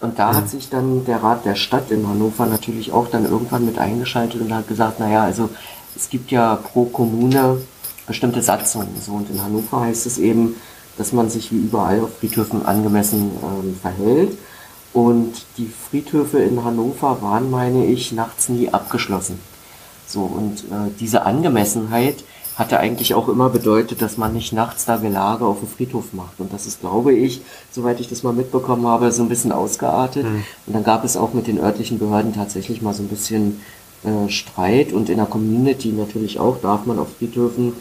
Und da hat sich dann der Rat der Stadt in Hannover natürlich auch dann irgendwann mit eingeschaltet und hat gesagt, naja, also es gibt ja pro Kommune bestimmte Satzungen. So, und in Hannover heißt es eben, dass man sich wie überall auf Friedhöfen angemessen ähm, verhält. Und die Friedhöfe in Hannover waren, meine ich, nachts nie abgeschlossen. So, und äh, diese Angemessenheit hatte eigentlich auch immer bedeutet, dass man nicht nachts da Gelage auf dem Friedhof macht. Und das ist, glaube ich, soweit ich das mal mitbekommen habe, so ein bisschen ausgeartet. Mhm. Und dann gab es auch mit den örtlichen Behörden tatsächlich mal so ein bisschen äh, Streit. Und in der Community natürlich auch darf man auf Friedhöfen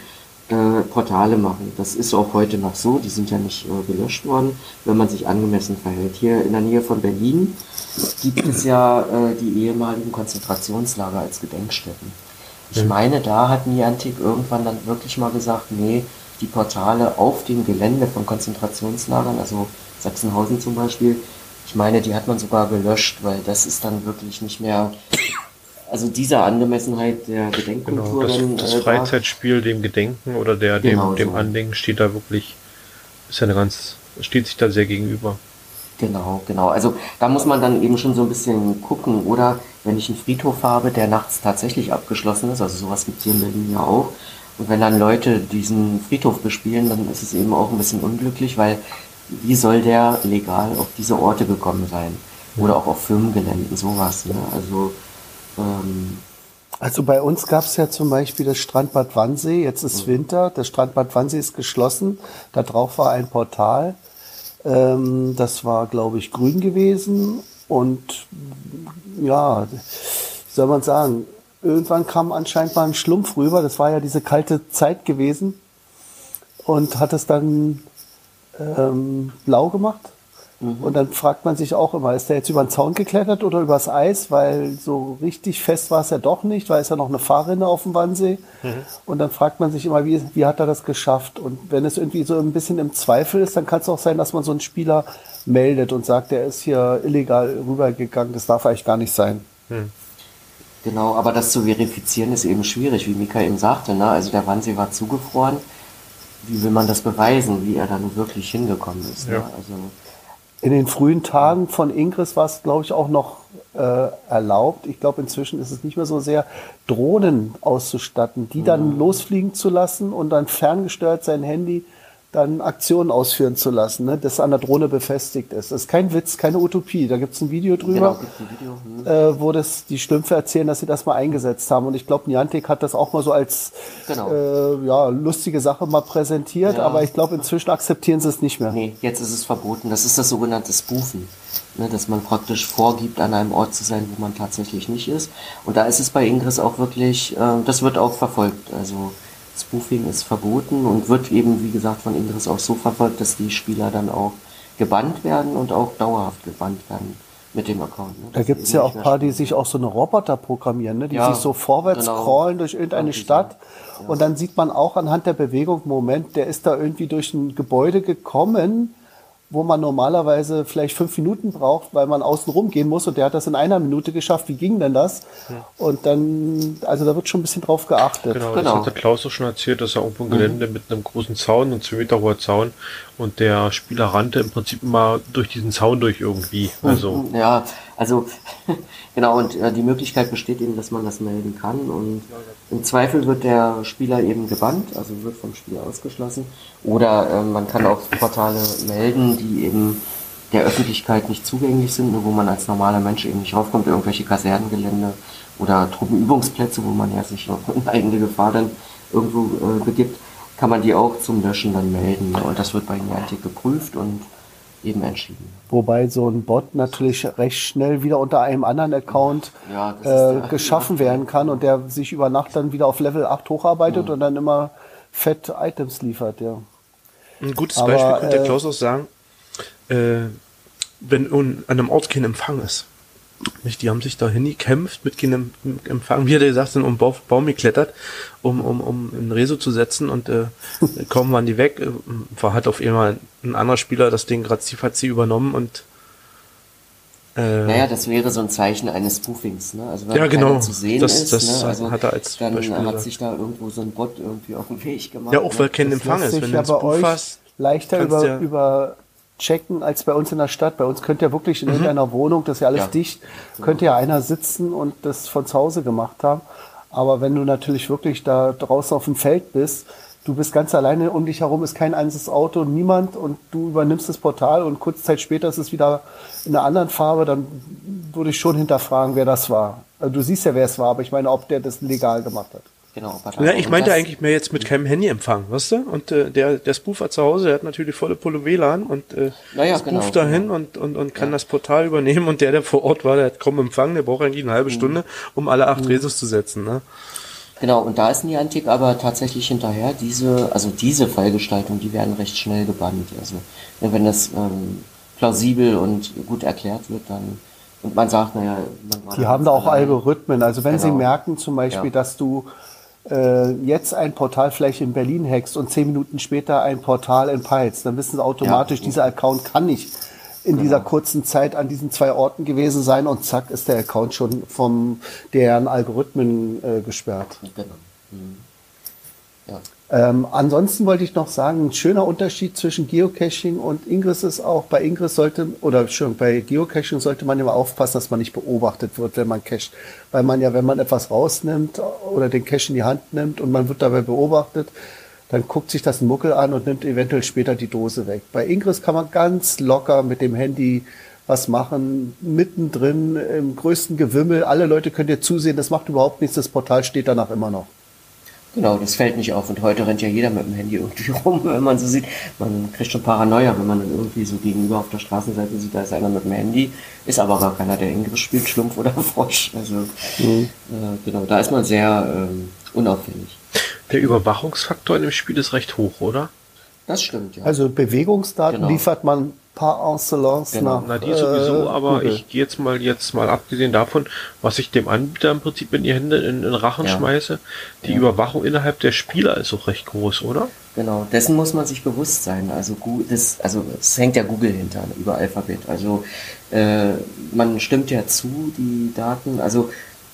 äh, Portale machen. Das ist auch heute noch so, die sind ja nicht äh, gelöscht worden, wenn man sich angemessen verhält. Hier in der Nähe von Berlin gibt es ja äh, die ehemaligen Konzentrationslager als Gedenkstätten. Ich meine, da hat Niantic irgendwann dann wirklich mal gesagt, nee, die Portale auf dem Gelände von Konzentrationslagern, also Sachsenhausen zum Beispiel, ich meine, die hat man sogar gelöscht, weil das ist dann wirklich nicht mehr also dieser Angemessenheit der Gedenkkultur. Genau, das, das äh, Freizeitspiel dem Gedenken oder der genau dem, dem so. Andenken steht da wirklich, ist ja eine ganz, steht sich da sehr gegenüber. Genau, genau. Also da muss man dann eben schon so ein bisschen gucken. Oder wenn ich einen Friedhof habe, der nachts tatsächlich abgeschlossen ist, also sowas gibt es hier in Berlin ja auch. Und wenn dann Leute diesen Friedhof bespielen, dann ist es eben auch ein bisschen unglücklich, weil wie soll der legal auf diese Orte gekommen sein? Oder auch auf Firmengeländen, sowas. Ne? Also ähm, also bei uns gab es ja zum Beispiel das Strandbad Wannsee. Jetzt ist mhm. Winter. Das Strandbad Wannsee ist geschlossen. Da drauf war ein Portal. Ähm, das war, glaube ich, grün gewesen. Und ja, soll man sagen, irgendwann kam anscheinend mal ein Schlumpf rüber. Das war ja diese kalte Zeit gewesen. Und hat es dann ähm, blau gemacht. Mhm. Und dann fragt man sich auch immer, ist der jetzt über den Zaun geklettert oder übers Eis? Weil so richtig fest war es ja doch nicht, weil es ja noch eine Fahrrinne auf dem Wannsee. Mhm. Und dann fragt man sich immer, wie, wie hat er das geschafft? Und wenn es irgendwie so ein bisschen im Zweifel ist, dann kann es auch sein, dass man so einen Spieler meldet und sagt, der ist hier illegal rübergegangen. Das darf eigentlich gar nicht sein. Mhm. Genau, aber das zu verifizieren ist eben schwierig, wie Mika eben sagte. Ne? Also der Wannsee war zugefroren. Wie will man das beweisen, wie er da nun wirklich hingekommen ist? Ne? Ja. Ne? Also in den frühen Tagen von Ingris war es, glaube ich, auch noch äh, erlaubt. Ich glaube, inzwischen ist es nicht mehr so sehr, Drohnen auszustatten, die dann mhm. losfliegen zu lassen und dann ferngesteuert sein Handy dann Aktionen ausführen zu lassen, ne, das an der Drohne befestigt ist. Das ist kein Witz, keine Utopie. Da gibt es ein Video drüber, genau, ein Video, hm. äh, wo das die Schlümpfe erzählen, dass sie das mal eingesetzt haben. Und ich glaube, Niantic hat das auch mal so als genau. äh, ja, lustige Sache mal präsentiert, ja. aber ich glaube, inzwischen akzeptieren sie es nicht mehr. Nee, jetzt ist es verboten. Das ist das sogenannte Spoofen. Ne, dass man praktisch vorgibt, an einem Ort zu sein, wo man tatsächlich nicht ist. Und da ist es bei Ingress auch wirklich, äh, das wird auch verfolgt. Also Spoofing ist verboten und wird eben, wie gesagt, von Ingress auch so verfolgt, dass die Spieler dann auch gebannt werden und auch dauerhaft gebannt werden mit dem Account. Ne? Da gibt es ja auch ein paar, die sich auch so eine Roboter programmieren, ne? die ja, sich so vorwärts genau. crawlen durch irgendeine Stadt. Ja. Und dann sieht man auch anhand der Bewegung, Moment, der ist da irgendwie durch ein Gebäude gekommen wo man normalerweise vielleicht fünf Minuten braucht, weil man außen rumgehen muss und der hat das in einer Minute geschafft. Wie ging denn das? Ja. Und dann, also da wird schon ein bisschen drauf geachtet. Genau, genau. das hat der Klaus auch schon erzählt, dass er irgendwo ein Gelände mhm. mit einem großen Zaun, ein 2 Meter hoher Zaun und der Spieler rannte im Prinzip immer durch diesen Zaun durch irgendwie. Also. Ja, also genau, und äh, die Möglichkeit besteht eben, dass man das melden kann. Und im Zweifel wird der Spieler eben gebannt, also wird vom Spiel ausgeschlossen. Oder äh, man kann auch Portale melden, die eben der Öffentlichkeit nicht zugänglich sind, wo man als normaler Mensch eben nicht raufkommt, irgendwelche Kasernengelände oder Truppenübungsplätze, wo man ja sich in eigene Gefahr dann irgendwo äh, begibt, kann man die auch zum Löschen dann melden. Und das wird bei Niantic geprüft und eben entschieden. Wobei so ein Bot natürlich recht schnell wieder unter einem anderen Account ja, äh, geschaffen ja. werden kann und der sich über Nacht dann wieder auf Level 8 hocharbeitet mhm. und dann immer fett Items liefert, ja. Ein gutes Aber, Beispiel könnte äh, Klaus auch sagen, äh, wenn an einem Ort kein Empfang ist. Nicht, die haben sich da hingekämpft mit keinem Empfang, wie er gesagt sind, um Baum, Baum geklettert, um, um, um einen Reso zu setzen und äh, kaum waren die weg, äh, war halt auf einmal ein anderer Spieler das Ding gerade sie übernommen und äh, naja, das wäre so ein Zeichen eines Spoofings, ne? Also wenn ja, genau. zu sehen das, ist, das ne? also hat er als dann Beispiel hat sich da irgendwo so ein Bot irgendwie auf den Weg gemacht. Ja, auch weil ne? kein Empfang ist. Wenn du bei euch hast, leichter über, ja über checken als bei uns in der Stadt. Bei uns könnte ja wirklich in mhm. irgendeiner Wohnung, das ist ja alles ja. dicht, könnte ja einer sitzen und das von zu Hause gemacht haben. Aber wenn du natürlich wirklich da draußen auf dem Feld bist, du bist ganz alleine, um dich herum ist kein einziges Auto, niemand und du übernimmst das Portal und kurze Zeit später ist es wieder in einer anderen Farbe, dann würde ich schon hinterfragen, wer das war. Also du siehst ja, wer es war, aber ich meine, ob der das legal gemacht hat. Genau. Ja, ich meinte eigentlich mehr jetzt mit keinem Handyempfang, weißt du? Und äh, der, der Spoofer zu Hause, der hat natürlich volle Pulle WLAN und äh, naja, spooft genau, dahin genau. und, und, und kann ja. das Portal übernehmen und der, der vor Ort war, der hat kaum Empfang, der braucht eigentlich eine halbe mhm. Stunde, um alle acht mhm. Resus zu setzen, ne? Genau, und da ist Niantic aber tatsächlich hinterher, diese, also diese Fallgestaltung, die werden recht schnell gebannt. Also wenn das ähm, plausibel und gut erklärt wird, dann und man sagt, naja, man Die haben da auch Algorithmen. Also wenn genau. sie merken zum Beispiel, ja. dass du äh, jetzt ein Portal vielleicht in Berlin hackst und zehn Minuten später ein Portal in Peitz, dann wissen sie automatisch, ja. dieser Account kann nicht in genau. dieser kurzen Zeit an diesen zwei Orten gewesen sein und zack ist der Account schon vom deren Algorithmen äh, gesperrt. Genau. Mhm. Ähm, ansonsten wollte ich noch sagen, ein schöner Unterschied zwischen Geocaching und Ingress ist auch, bei Ingress sollte, oder schon bei Geocaching sollte man immer aufpassen, dass man nicht beobachtet wird, wenn man cacht. Weil man ja, wenn man etwas rausnimmt oder den Cache in die Hand nimmt und man wird dabei beobachtet, dann guckt sich das ein Muckel an und nimmt eventuell später die Dose weg. Bei Ingress kann man ganz locker mit dem Handy was machen, mittendrin im größten Gewimmel. Alle Leute können dir zusehen, das macht überhaupt nichts, das Portal steht danach immer noch. Genau, das fällt nicht auf. Und heute rennt ja jeder mit dem Handy irgendwie rum, wenn man so sieht. Man kriegt schon Paranoia, wenn man dann irgendwie so gegenüber auf der Straßenseite sieht, da ist einer mit dem Handy. Ist aber gar keiner, der Ingress spielt, Schlumpf oder Frosch. Also, mhm. äh, genau, da ist man sehr ähm, unauffällig. Der Überwachungsfaktor in dem Spiel ist recht hoch, oder? Das stimmt, ja. Also Bewegungsdaten genau. liefert man par excellence genau. nach. Na, die sowieso, äh, aber Google. ich gehe jetzt mal, jetzt mal abgesehen davon, was ich dem Anbieter im Prinzip in die Hände in den Rachen ja. schmeiße, die ja. Überwachung innerhalb der Spieler ist auch recht groß, oder? Genau, dessen muss man sich bewusst sein. Also, das, also es hängt ja Google hinter über Alphabet. Also äh, man stimmt ja zu, die Daten, also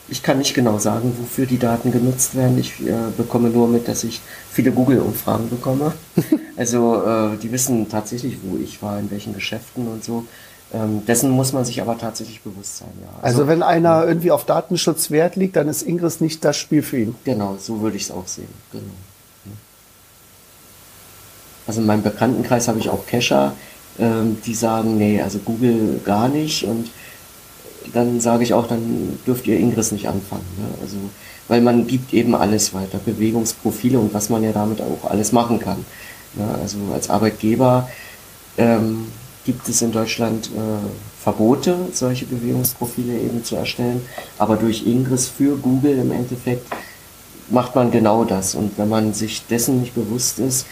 ich kann nicht genau sagen, wofür die Daten genutzt werden. Ich äh, bekomme nur mit, dass ich viele Google-Umfragen bekomme. also äh, die wissen tatsächlich, wo ich war, in welchen Geschäften und so. Ähm, dessen muss man sich aber tatsächlich bewusst sein. Ja. Also, also wenn einer ja. irgendwie auf Datenschutz Wert liegt, dann ist Ingress nicht das Spiel für ihn. Genau, so würde ich es auch sehen. Genau. Also in meinem Bekanntenkreis habe ich auch Cacher, ähm, die sagen, nee, also Google gar nicht und dann sage ich auch, dann dürft ihr Ingress nicht anfangen. Ne? Also, weil man gibt eben alles weiter, Bewegungsprofile und was man ja damit auch alles machen kann. Ne? Also als Arbeitgeber ähm, gibt es in Deutschland äh, Verbote, solche Bewegungsprofile eben zu erstellen, aber durch Ingress für Google im Endeffekt macht man genau das. Und wenn man sich dessen nicht bewusst ist,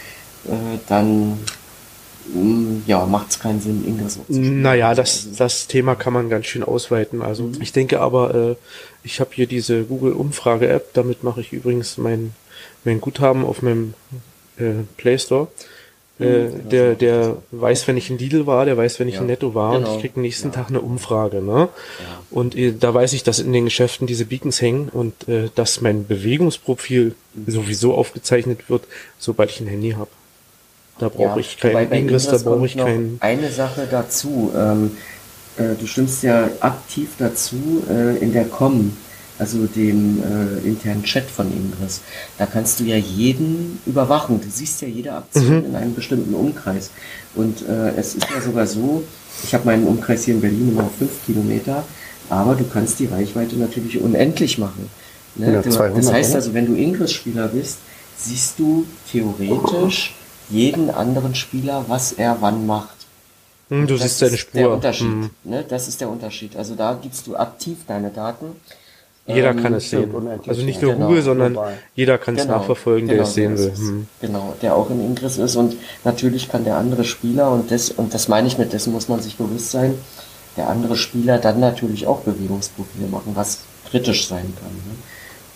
äh, dann ja, macht es keinen Sinn, Ingress zu Naja, das, das Thema kann man ganz schön ausweiten. Also mhm. ich denke aber, äh, ich habe hier diese Google-Umfrage-App, damit mache ich übrigens mein, mein Guthaben auf meinem äh, Play Store. Äh, mhm, der, der weiß, wenn ich in Lidl war, der weiß, wenn ich ja, in Netto war genau. und ich krieg nächsten ja. Tag eine Umfrage. Ne? Ja. Und äh, da weiß ich, dass in den Geschäften diese Beacons hängen und äh, dass mein Bewegungsprofil mhm. sowieso aufgezeichnet wird, sobald ich ein Handy habe. Da brauche ja, ich keinen Ingress, da brauche ich keinen. Eine Sache dazu. Ähm, äh, du stimmst ja aktiv dazu äh, in der COM, also dem äh, internen Chat von Ingress. Da kannst du ja jeden überwachen. Du siehst ja jede Aktion mhm. in einem bestimmten Umkreis. Und äh, es ist ja sogar so, ich habe meinen Umkreis hier in Berlin immer auf 5 Kilometer, aber du kannst die Reichweite natürlich unendlich machen. Ne? Ja, 200, das heißt also, wenn du Ingress-Spieler bist, siehst du theoretisch jeden anderen Spieler, was er wann macht. Hm, du siehst seine Spur. Der Unterschied. Hm. Ne? Das ist der Unterschied. Also da gibst du aktiv deine Daten. Jeder ähm, kann es sehen. Also nicht nur genau, Google, sondern global. jeder kann es genau, nachverfolgen, genau, der es sehen will. Hm. Genau, der auch in Ingress ist und natürlich kann der andere Spieler und das und das meine ich mit dessen muss man sich bewusst sein. Der andere Spieler dann natürlich auch Bewegungsprofile machen, was kritisch sein kann. Ne?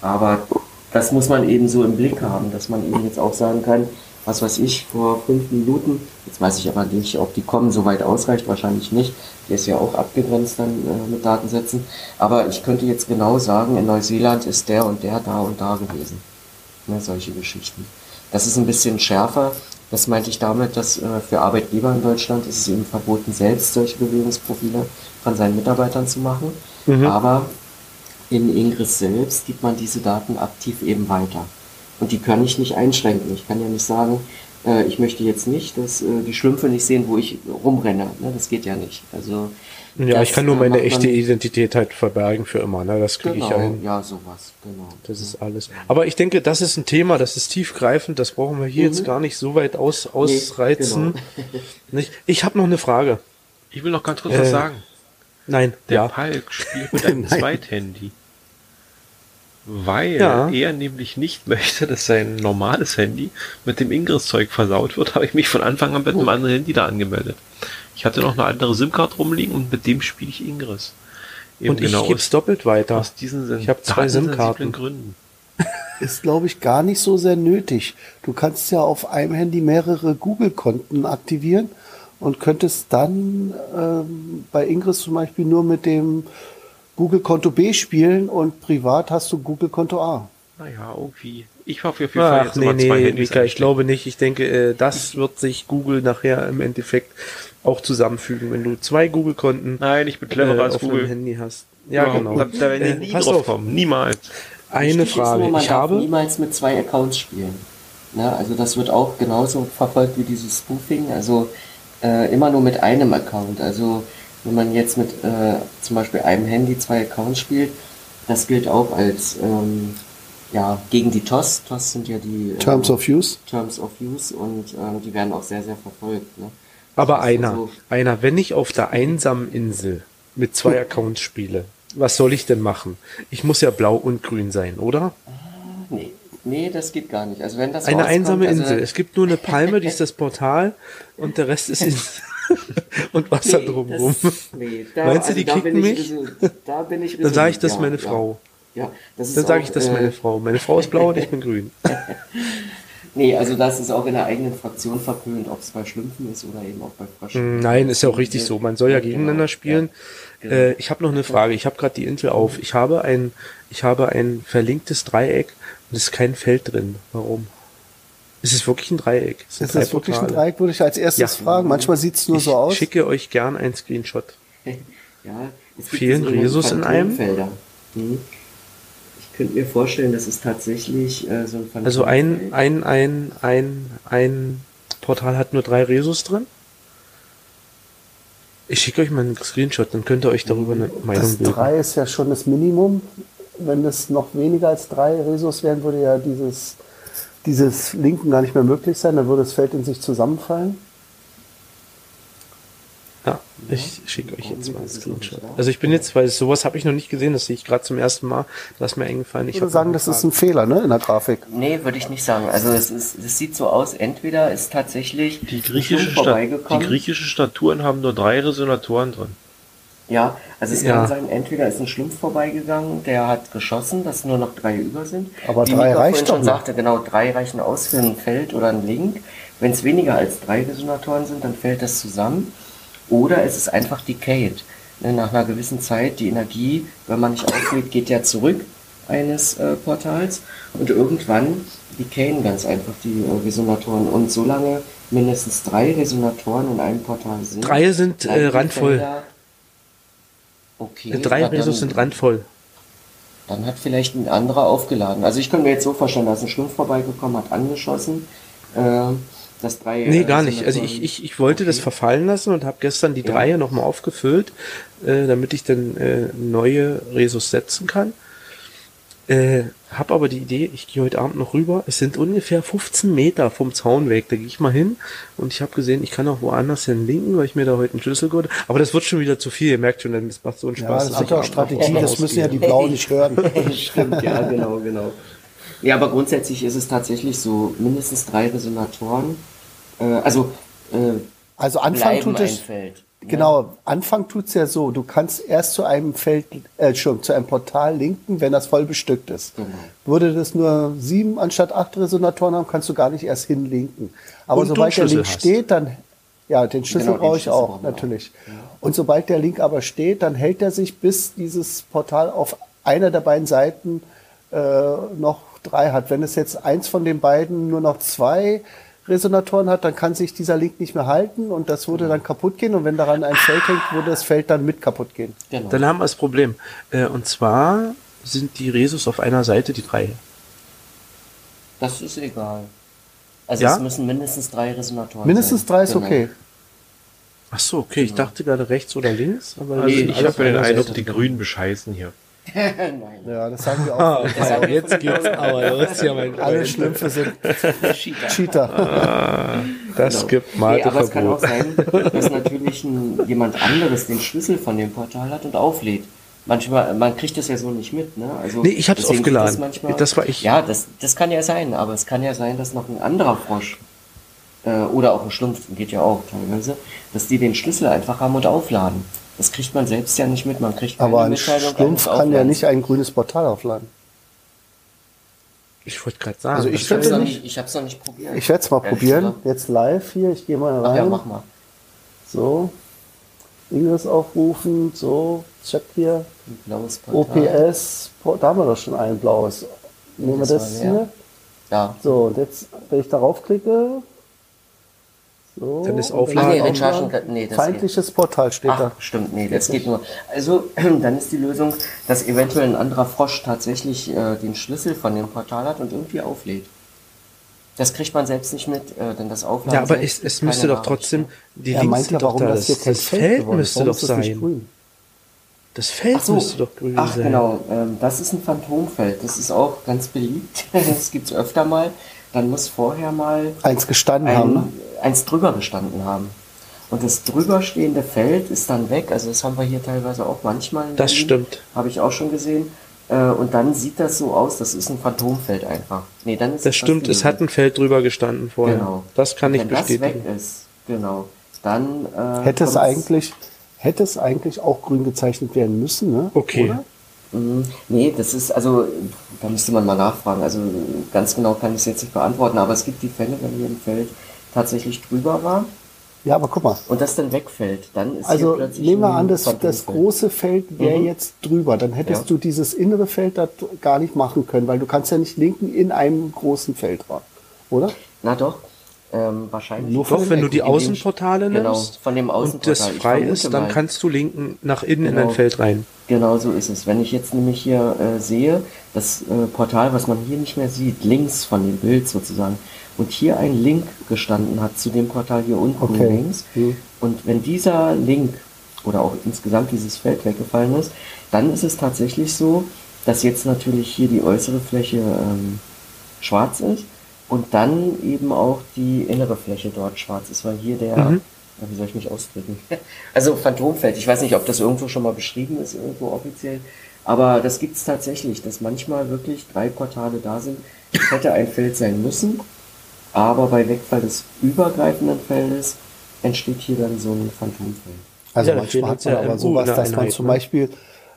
Aber das muss man eben so im Blick haben, dass man eben jetzt auch sagen kann, was weiß ich, vor fünf Minuten. Jetzt weiß ich aber nicht, ob die kommen so weit ausreicht, wahrscheinlich nicht. Der ist ja auch abgegrenzt dann äh, mit Datensätzen. Aber ich könnte jetzt genau sagen, in Neuseeland ist der und der da und da gewesen. Ne, solche Geschichten. Das ist ein bisschen schärfer. Das meinte ich damit, dass äh, für Arbeitgeber in Deutschland ist es eben verboten, selbst solche Bewegungsprofile von seinen Mitarbeitern zu machen. Mhm. Aber in Ingress selbst gibt man diese Daten aktiv eben weiter. Und die kann ich nicht einschränken. Ich kann ja nicht sagen, äh, ich möchte jetzt nicht, dass äh, die Schlümpfe nicht sehen, wo ich rumrenne. Ne? Das geht ja nicht. Also Ja, das, ich kann nur äh, meine echte Identität halt verbergen für immer, ne? Das kriege Genau, ich ein. ja, sowas, genau. Das ist alles. Aber ich denke, das ist ein Thema, das ist tiefgreifend, das brauchen wir hier jetzt gar nicht so weit aus, ausreizen. genau. Nicht? Ich habe noch eine Frage. Ich will noch ganz kurz Äh, was sagen. Nein, Der ja. Palk spielt mit einem. Zweithandy. Weil Ja. er nämlich nicht möchte, dass sein normales Handy mit dem Ingress-Zeug versaut wird, habe ich mich von Anfang an mit einem anderen Handy da angemeldet. Ich hatte noch eine andere SIM-Card rumliegen und mit dem spiele ich Ingress. Eben Und ich genau gebe es doppelt weiter. aus diesen Ich hab zwei SIM-Karten. Gründen. Ist, glaube ich, gar nicht so sehr nötig. Du kannst ja auf einem Handy mehrere Google-Konten aktivieren und könntest dann ähm, bei Ingress zum Beispiel nur mit dem Google-Konto B spielen und privat hast du Google-Konto A. Naja, irgendwie. Ich hoffe auf jeden Fall Ach, jetzt nee, immer zwei nee, Handys Mika, ich glaube nicht. Ich denke, äh, das wird sich Google nachher im Endeffekt auch zusammenfügen, wenn du zwei Google-Konten Nein, ich bin cleverer äh, als auf einem Google. Handy hast. Ja, Überhaupt. genau. Da, da werden die Äh, nie pass drauf auf, kommen. Niemals. eine ist Frage. Nur, man ich darf habe, niemals mit zwei Accounts spielen. Ne? Also das wird auch genauso verfolgt wie dieses Spoofing. Also äh, immer nur mit einem Account. Also wenn man jetzt mit äh, zum Beispiel einem Handy zwei Accounts spielt, das gilt auch als ähm, ja gegen die TOS. TOS sind ja die äh, Terms of Use. Terms of Use und ähm, die werden auch sehr sehr verfolgt. Ne? aber einer, also, einer, wenn ich auf der einsamen Insel mit zwei Accounts spiele, was soll ich denn machen? Ich muss ja blau und grün sein, oder? nee, nee, das geht gar nicht. Also wenn das Eine einsame also, Insel. Es gibt nur eine Palme, die ist das Portal und der Rest ist Insel. und Wasser Nee, drumrum. das- nee, da- Meinst du, die da kicken mich? Da bin ich Dann sage ich das ja, meine ja. Frau. Ja, das ist Dann sage ich das äh, meine Frau. Meine Frau ist blau und ich bin grün. Nee, also das ist auch in der eigenen Fraktion verpönt, ob es bei Schlümpfen ist oder eben auch bei Fröschen. Mm, Nein, ist ja auch richtig so. Man soll ja Genau, gegeneinander spielen. ja, genau. Äh, ich habe noch eine Frage. Ich habe gerade die Intel auf. Ich habe ein, ich habe ein verlinktes Dreieck und es ist kein Feld drin. Warum? Ist es wirklich ein Dreieck? Es sind Ist das wirklich ein. Dreieck, würde ich als erstes Ja. fragen. Manchmal sieht es nur ich so aus. schicke euch gern einen Screenshot. Ja, es Fehlen Rhesus in einem? Hm. Ich könnte mir vorstellen, dass es tatsächlich äh, so ein Phantomfeld Also ein, ein, ein, ein, ein Portal hat nur drei Resus drin. Ich schicke euch mal einen Screenshot, dann könnt ihr euch darüber eine Meinung Das bilden. 3 ist ja schon das Minimum. Wenn es noch weniger als drei Resos wären, würde ja dieses, dieses Linken gar nicht mehr möglich sein. Dann würde das Feld in sich zusammenfallen. Ja, ich schicke euch jetzt mal nicht Screenshot. Also ich bin jetzt, weil sowas habe ich noch nicht gesehen, das sehe ich gerade zum ersten Mal. Das ist mir eingefallen. Ich Ich würde sagen, das ist ein Fehler ne, in der Grafik. Nee, würde ich nicht sagen. Also es, ist, es sieht so aus, entweder ist tatsächlich Die ein griechische, Schlumpf Sta die vorbeigekommen. griechische Staturen haben nur drei Resonatoren drin. Ja, also es Ja. kann sein, entweder ist ein Schlumpf vorbeigegangen, der hat geschossen, dass nur noch drei über sind. Aber Wie drei Mika reicht vorhin doch schon sagte, genau, drei reichen aus für ein Feld oder ein Link. Wenn es weniger als drei Resonatoren sind, dann fällt das zusammen. Oder es ist einfach decayed. Ne, Nach einer gewissen Zeit, die Energie, wenn man nicht aufgeht, geht ja zurück eines äh, Portals. Und irgendwann decayen ganz einfach die äh, Resonatoren. Und solange mindestens drei Resonatoren in einem Portal sind. Drei sind, äh, randvoll. Felder- Okay. Äh, Drei Resus sind randvoll. Dann hat vielleicht ein anderer aufgeladen. Also ich könnte mir jetzt so vorstellen, da ist ein Schlumpf vorbeigekommen, hat angeschossen. Äh, das drei. Nee, äh, gar nicht. Also ich, ich, ich wollte das Okay. verfallen lassen und habe gestern die Ja. Dreier nochmal aufgefüllt, äh, damit ich dann äh, neue Resus setzen kann. Äh, hab aber die Idee, ich gehe heute Abend noch rüber. Es sind ungefähr 15 Meter vom Zaun weg. Da gehe ich mal hin und ich habe gesehen, ich kann auch woanders hin linken, weil ich mir da heute einen Schlüssel gehört. Aber das wird schon wieder zu viel. Ihr merkt schon, das macht so einen Ja, Spaß. das ja auch abends noch Strategie, das müssen ja die Blauen nicht hören. Stimmt, ja, genau, genau. Ja, aber grundsätzlich ist es tatsächlich so, mindestens drei Resonatoren. Äh, also äh, Also Anfang tut ein es, Feld. Genau, Anfang tut's ja so, du kannst erst zu einem Feld, äh, schon zu einem Portal linken, wenn das voll bestückt ist. Genau. Würde das nur sieben anstatt acht Resonatoren haben, kannst du gar nicht erst hinlinken. Aber Und sobald der Link hast. steht, dann, ja, den Schlüssel Genau, brauche ich Schlüssel auch, brauchen wir natürlich. Und sobald der Link aber steht, dann hält er sich, bis dieses Portal auf einer der beiden Seiten äh, noch drei hat. Wenn es jetzt eins von den beiden nur noch zwei Resonatoren hat, dann kann sich dieser Link nicht mehr halten und das würde dann kaputt gehen. Und wenn daran ein Feld hängt, würde das Feld dann mit kaputt gehen. Genau. Dann haben wir das Problem. Äh, und zwar sind die Resus auf einer Seite, die drei? Das ist egal. Also Ja? es müssen mindestens drei Resonatoren Mindestens sein. drei ist Genau. okay. Ach so, okay, ich dachte gerade rechts oder links, aber Also die sind ich habe den Eindruck, die Grünen bescheißen hier. Nein. Ja, das sagen wir Ah, auch. okay, jetzt geht's aber los, ja mein Alle. Schlümpfe sind Cheater. Cheater. Das Genau. gibt Nee, aber es kann auch sein, dass natürlich ein, jemand anderes den Schlüssel von dem Portal hat und auflädt. Manchmal, man kriegt das ja so nicht mit, ne? Also, Nee, ich hab's aufgeladen. manchmal- Das war ich. Ja, das, das kann ja sein, aber es kann ja sein, dass noch ein anderer Frosch äh, oder auch ein Schlumpf, geht ja auch teilweise, dass die den Schlüssel einfach haben und aufladen. Das kriegt man selbst ja nicht mit, man kriegt keine Aber ein Mitteilung kann ja nicht ein grünes Portal aufladen. Ich wollte gerade sagen. Also ich Ich hab's, könnte noch nicht. ich hab's noch nicht probiert. Ich werde es mal Ehrlich probieren. Jetzt live hier. Ich gehe mal Ach ja, rein. mach mal. So. Ingress aufrufen. So. Check hier. Ein blaues Portal. OPS. Da haben wir doch schon ein blaues. Nehmen wir Das das hier. Ja. So, und jetzt, wenn ich darauf klicke. So. Dann ist. Ach nee, kann- nee, das Feindliches Portal steht Ach, da. stimmt, nee, das geht nur. Also, dann ist die Lösung, dass eventuell ein anderer Frosch tatsächlich äh, den Schlüssel von dem Portal hat und irgendwie auflädt. Das kriegt man selbst nicht mit, äh, denn das Aufladen Ja, aber es, es müsste doch trotzdem, die Er Links ja, sind doch warum da, das hier das, Feld müsste doch sein. grün? Das Feld Ach so, müsste doch grün ach sein. genau, ähm, das ist ein Phantomfeld. Das ist auch ganz beliebt. das gibt's öfter mal. Dann muss vorher mal Eins gestanden haben. Ein, eins drüber gestanden haben. Und das drüberstehende Feld ist dann weg. Also das haben wir hier teilweise auch manchmal. Das Berlin. stimmt. Habe ich auch schon gesehen. Äh, Und dann sieht das so aus, das ist ein Phantomfeld einfach. Nee, dann ist Das stimmt, es hat ein Feld drüber gestanden vorher. Genau. Das kann ich Wenn das bestätigen. weg ist, genau, dann äh, Hätte es eigentlich, hätte es eigentlich auch grün gezeichnet werden müssen, ne? Okay. Oder? Mm, Nee, das ist, also, da müsste man mal nachfragen. Also, ganz genau kann ich es jetzt nicht beantworten, aber es gibt die Fälle, wenn hier ein Feld tatsächlich drüber war Ja, aber guck mal. und das dann wegfällt, dann ist Also hier plötzlich nehmen wir an, das, das große Feld wäre Mhm. jetzt drüber. Dann hättest Ja. du dieses innere Feld da gar nicht machen können, weil du kannst ja nicht linken in einem großen Feld rein, oder? Na doch, ähm, wahrscheinlich. Nur Doch, wenn du die In dem- Außenportale genau, nimmst von dem und das Außenportal. Frei ist, dann mal. kannst du linken nach innen in Genau. ein Feld rein. Genau so ist es. Wenn ich jetzt nämlich hier äh, sehe, das äh, Portal, was man hier nicht mehr sieht, links von dem Bild sozusagen, und hier ein Link gestanden hat zu dem Portal hier unten Okay. links, Mhm. und wenn dieser Link oder auch insgesamt dieses Feld weggefallen ist, dann ist es tatsächlich so, dass jetzt natürlich hier die äußere Fläche ähm, schwarz ist und dann eben auch die innere Fläche dort schwarz ist, weil hier der, Mhm. ja, wie soll ich mich ausdrücken? Also Phantomfeld, ich weiß nicht, ob das irgendwo schon mal beschrieben ist, irgendwo offiziell, aber das gibt es tatsächlich, dass manchmal wirklich drei Portale da sind. Es hätte ein Feld sein müssen, aber bei Wegfall des übergreifenden Feldes entsteht hier dann so ein Phantomfeld. Also Ja, manchmal hat man ja aber sowas, dass man zum ne? Beispiel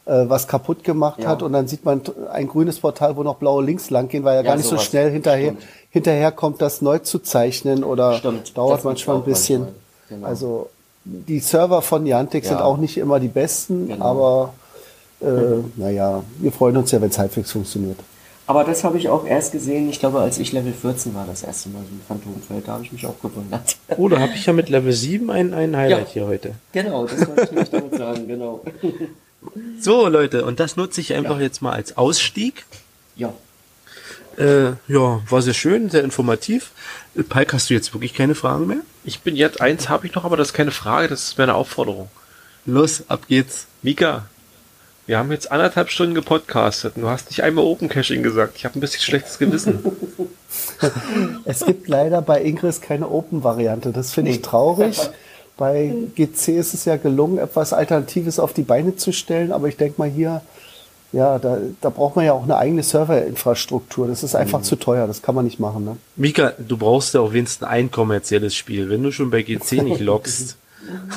äh, was kaputt gemacht Ja. hat und dann sieht man ein grünes Portal, wo noch blaue links lang gehen, weil er Ja, gar nicht so schnell hinterher, Stimmt. hinterher kommt, das neu zu zeichnen oder Stimmt, dauert das manchmal ein bisschen. manchmal, genau. Also die Server von Niantic sind auch nicht immer die besten, Genau. aber äh, naja, wir freuen uns ja, wenn es halbwegs funktioniert. Aber das habe ich auch erst gesehen, ich glaube, als ich Level 14 war, das erste Mal so ein Phantomfeld, da habe ich mich auch gewundert. Oh, da habe ich ja mit Level 7 ein, ein Highlight Ja. hier heute. genau, das wollte ich nämlich damit sagen, genau. So, Leute, und das nutze ich einfach jetzt mal als Ausstieg. Ja, Äh, ja, war sehr schön, sehr informativ. Äh, Palk, hast du jetzt wirklich keine Fragen mehr? Ich bin jetzt, eins habe ich noch, aber das ist keine Frage, das ist meine Aufforderung. Los, ab geht's. Mika, wir haben jetzt anderthalb Stunden gepodcastet und du hast nicht einmal Open Caching gesagt. Ich habe ein bisschen schlechtes Gewissen. Es gibt leider bei Ingress keine Open-Variante. Das finde ich traurig. Bei GC ist es ja gelungen, etwas Alternatives auf die Beine zu stellen, aber ich denke mal hier, ja, da, da braucht man ja auch eine eigene Serverinfrastruktur. Das ist einfach zu teuer, das kann man nicht machen. Ne? Mika, du brauchst ja auch wenigstens ein kommerzielles Spiel. Wenn du schon bei GC nicht lockst.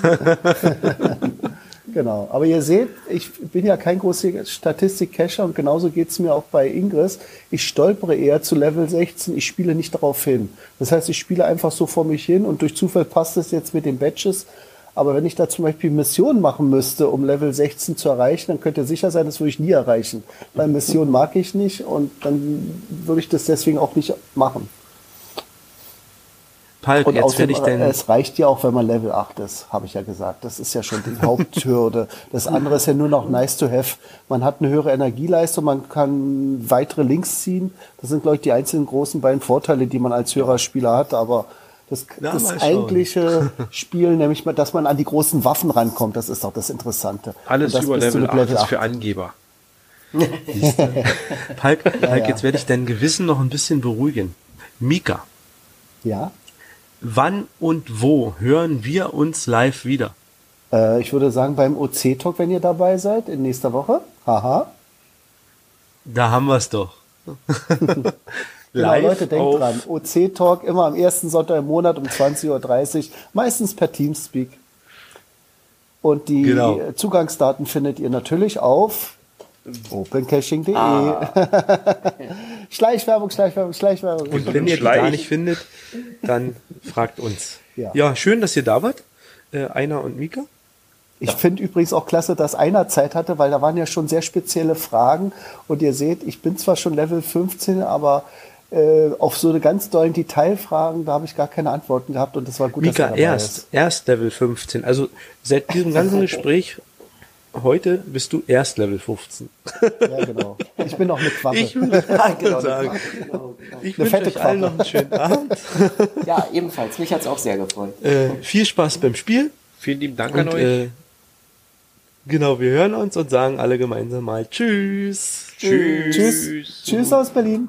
Genau. Aber ihr seht, ich bin ja kein großer Statistik-Cacher und genauso geht es mir auch bei Ingress. Ich stolpere eher zu Level 16, ich spiele nicht darauf hin. Das heißt, ich spiele einfach so vor mich hin und durch Zufall passt es jetzt mit den Badges. Aber wenn ich da zum Beispiel Missionen machen müsste, um Level 16 zu erreichen, dann könnt ihr sicher sein, das würde ich nie erreichen. Weil Missionen mag ich nicht und dann würde ich das deswegen auch nicht machen. Palk, Und jetzt außerdem, werde ich denn. es reicht ja auch, wenn man Level 8 ist, habe ich ja gesagt. Das ist ja schon die Haupthürde. Das andere ist ja nur noch nice to have. Man hat eine höhere Energieleistung, man kann weitere Links ziehen. Das sind, glaube ich, die einzigen großen beiden Vorteile, die man als Hörerspieler hat. Aber das, Na, das eigentliche Spiel, nämlich, mal, dass man an die großen Waffen rankommt, das ist doch das Interessante. Alles das über Level mit 8 ist für Angeber. Palk, Palk ja. jetzt werde ich dein Gewissen noch ein bisschen beruhigen. Mika, Ja. Wann und wo hören wir uns live wieder? Äh, ich würde sagen, beim OC-Talk, wenn ihr dabei seid, in nächster Woche. Haha. Da haben wir es doch. Genau, Leute, denkt dran. OC-Talk immer am ersten Sonntag im Monat um 20.30 Uhr, meistens per Teamspeak. Und die Genau. Zugangsdaten findet ihr natürlich auf opencaching.de. Schleichwerbung, Schleichwerbung, Schleichwerbung. Und wenn ihr die gar nicht findet, dann fragt uns. Ja. Ja, schön, dass ihr da wart. Äh, Einer und Mika. Ich finde übrigens auch klasse, dass einer Zeit hatte, weil da waren ja schon sehr spezielle Fragen. Und ihr seht, ich bin zwar schon Level 15, aber äh, auf so eine ganz dollen Detailfragen, da habe ich gar keine Antworten gehabt und das war gut, dass Mika er dabei erst, ist. erst Level 15. Also seit diesem ganzen Gespräch heute bist du erst Level 15. Ja, genau. Ich bin noch eine Quappe. Ich will genau, sagen. genau, genau. Ich Eine wünsche fette euch allen noch einen schönen Abend. Ja, ebenfalls. Mich hat's auch sehr gefreut. Äh, viel Spaß beim Spiel. Vielen lieben Dank an Und euch. äh, genau, wir hören uns und sagen alle gemeinsam mal Tschüss. Tschüss. Tschüss. Tschüss aus Berlin.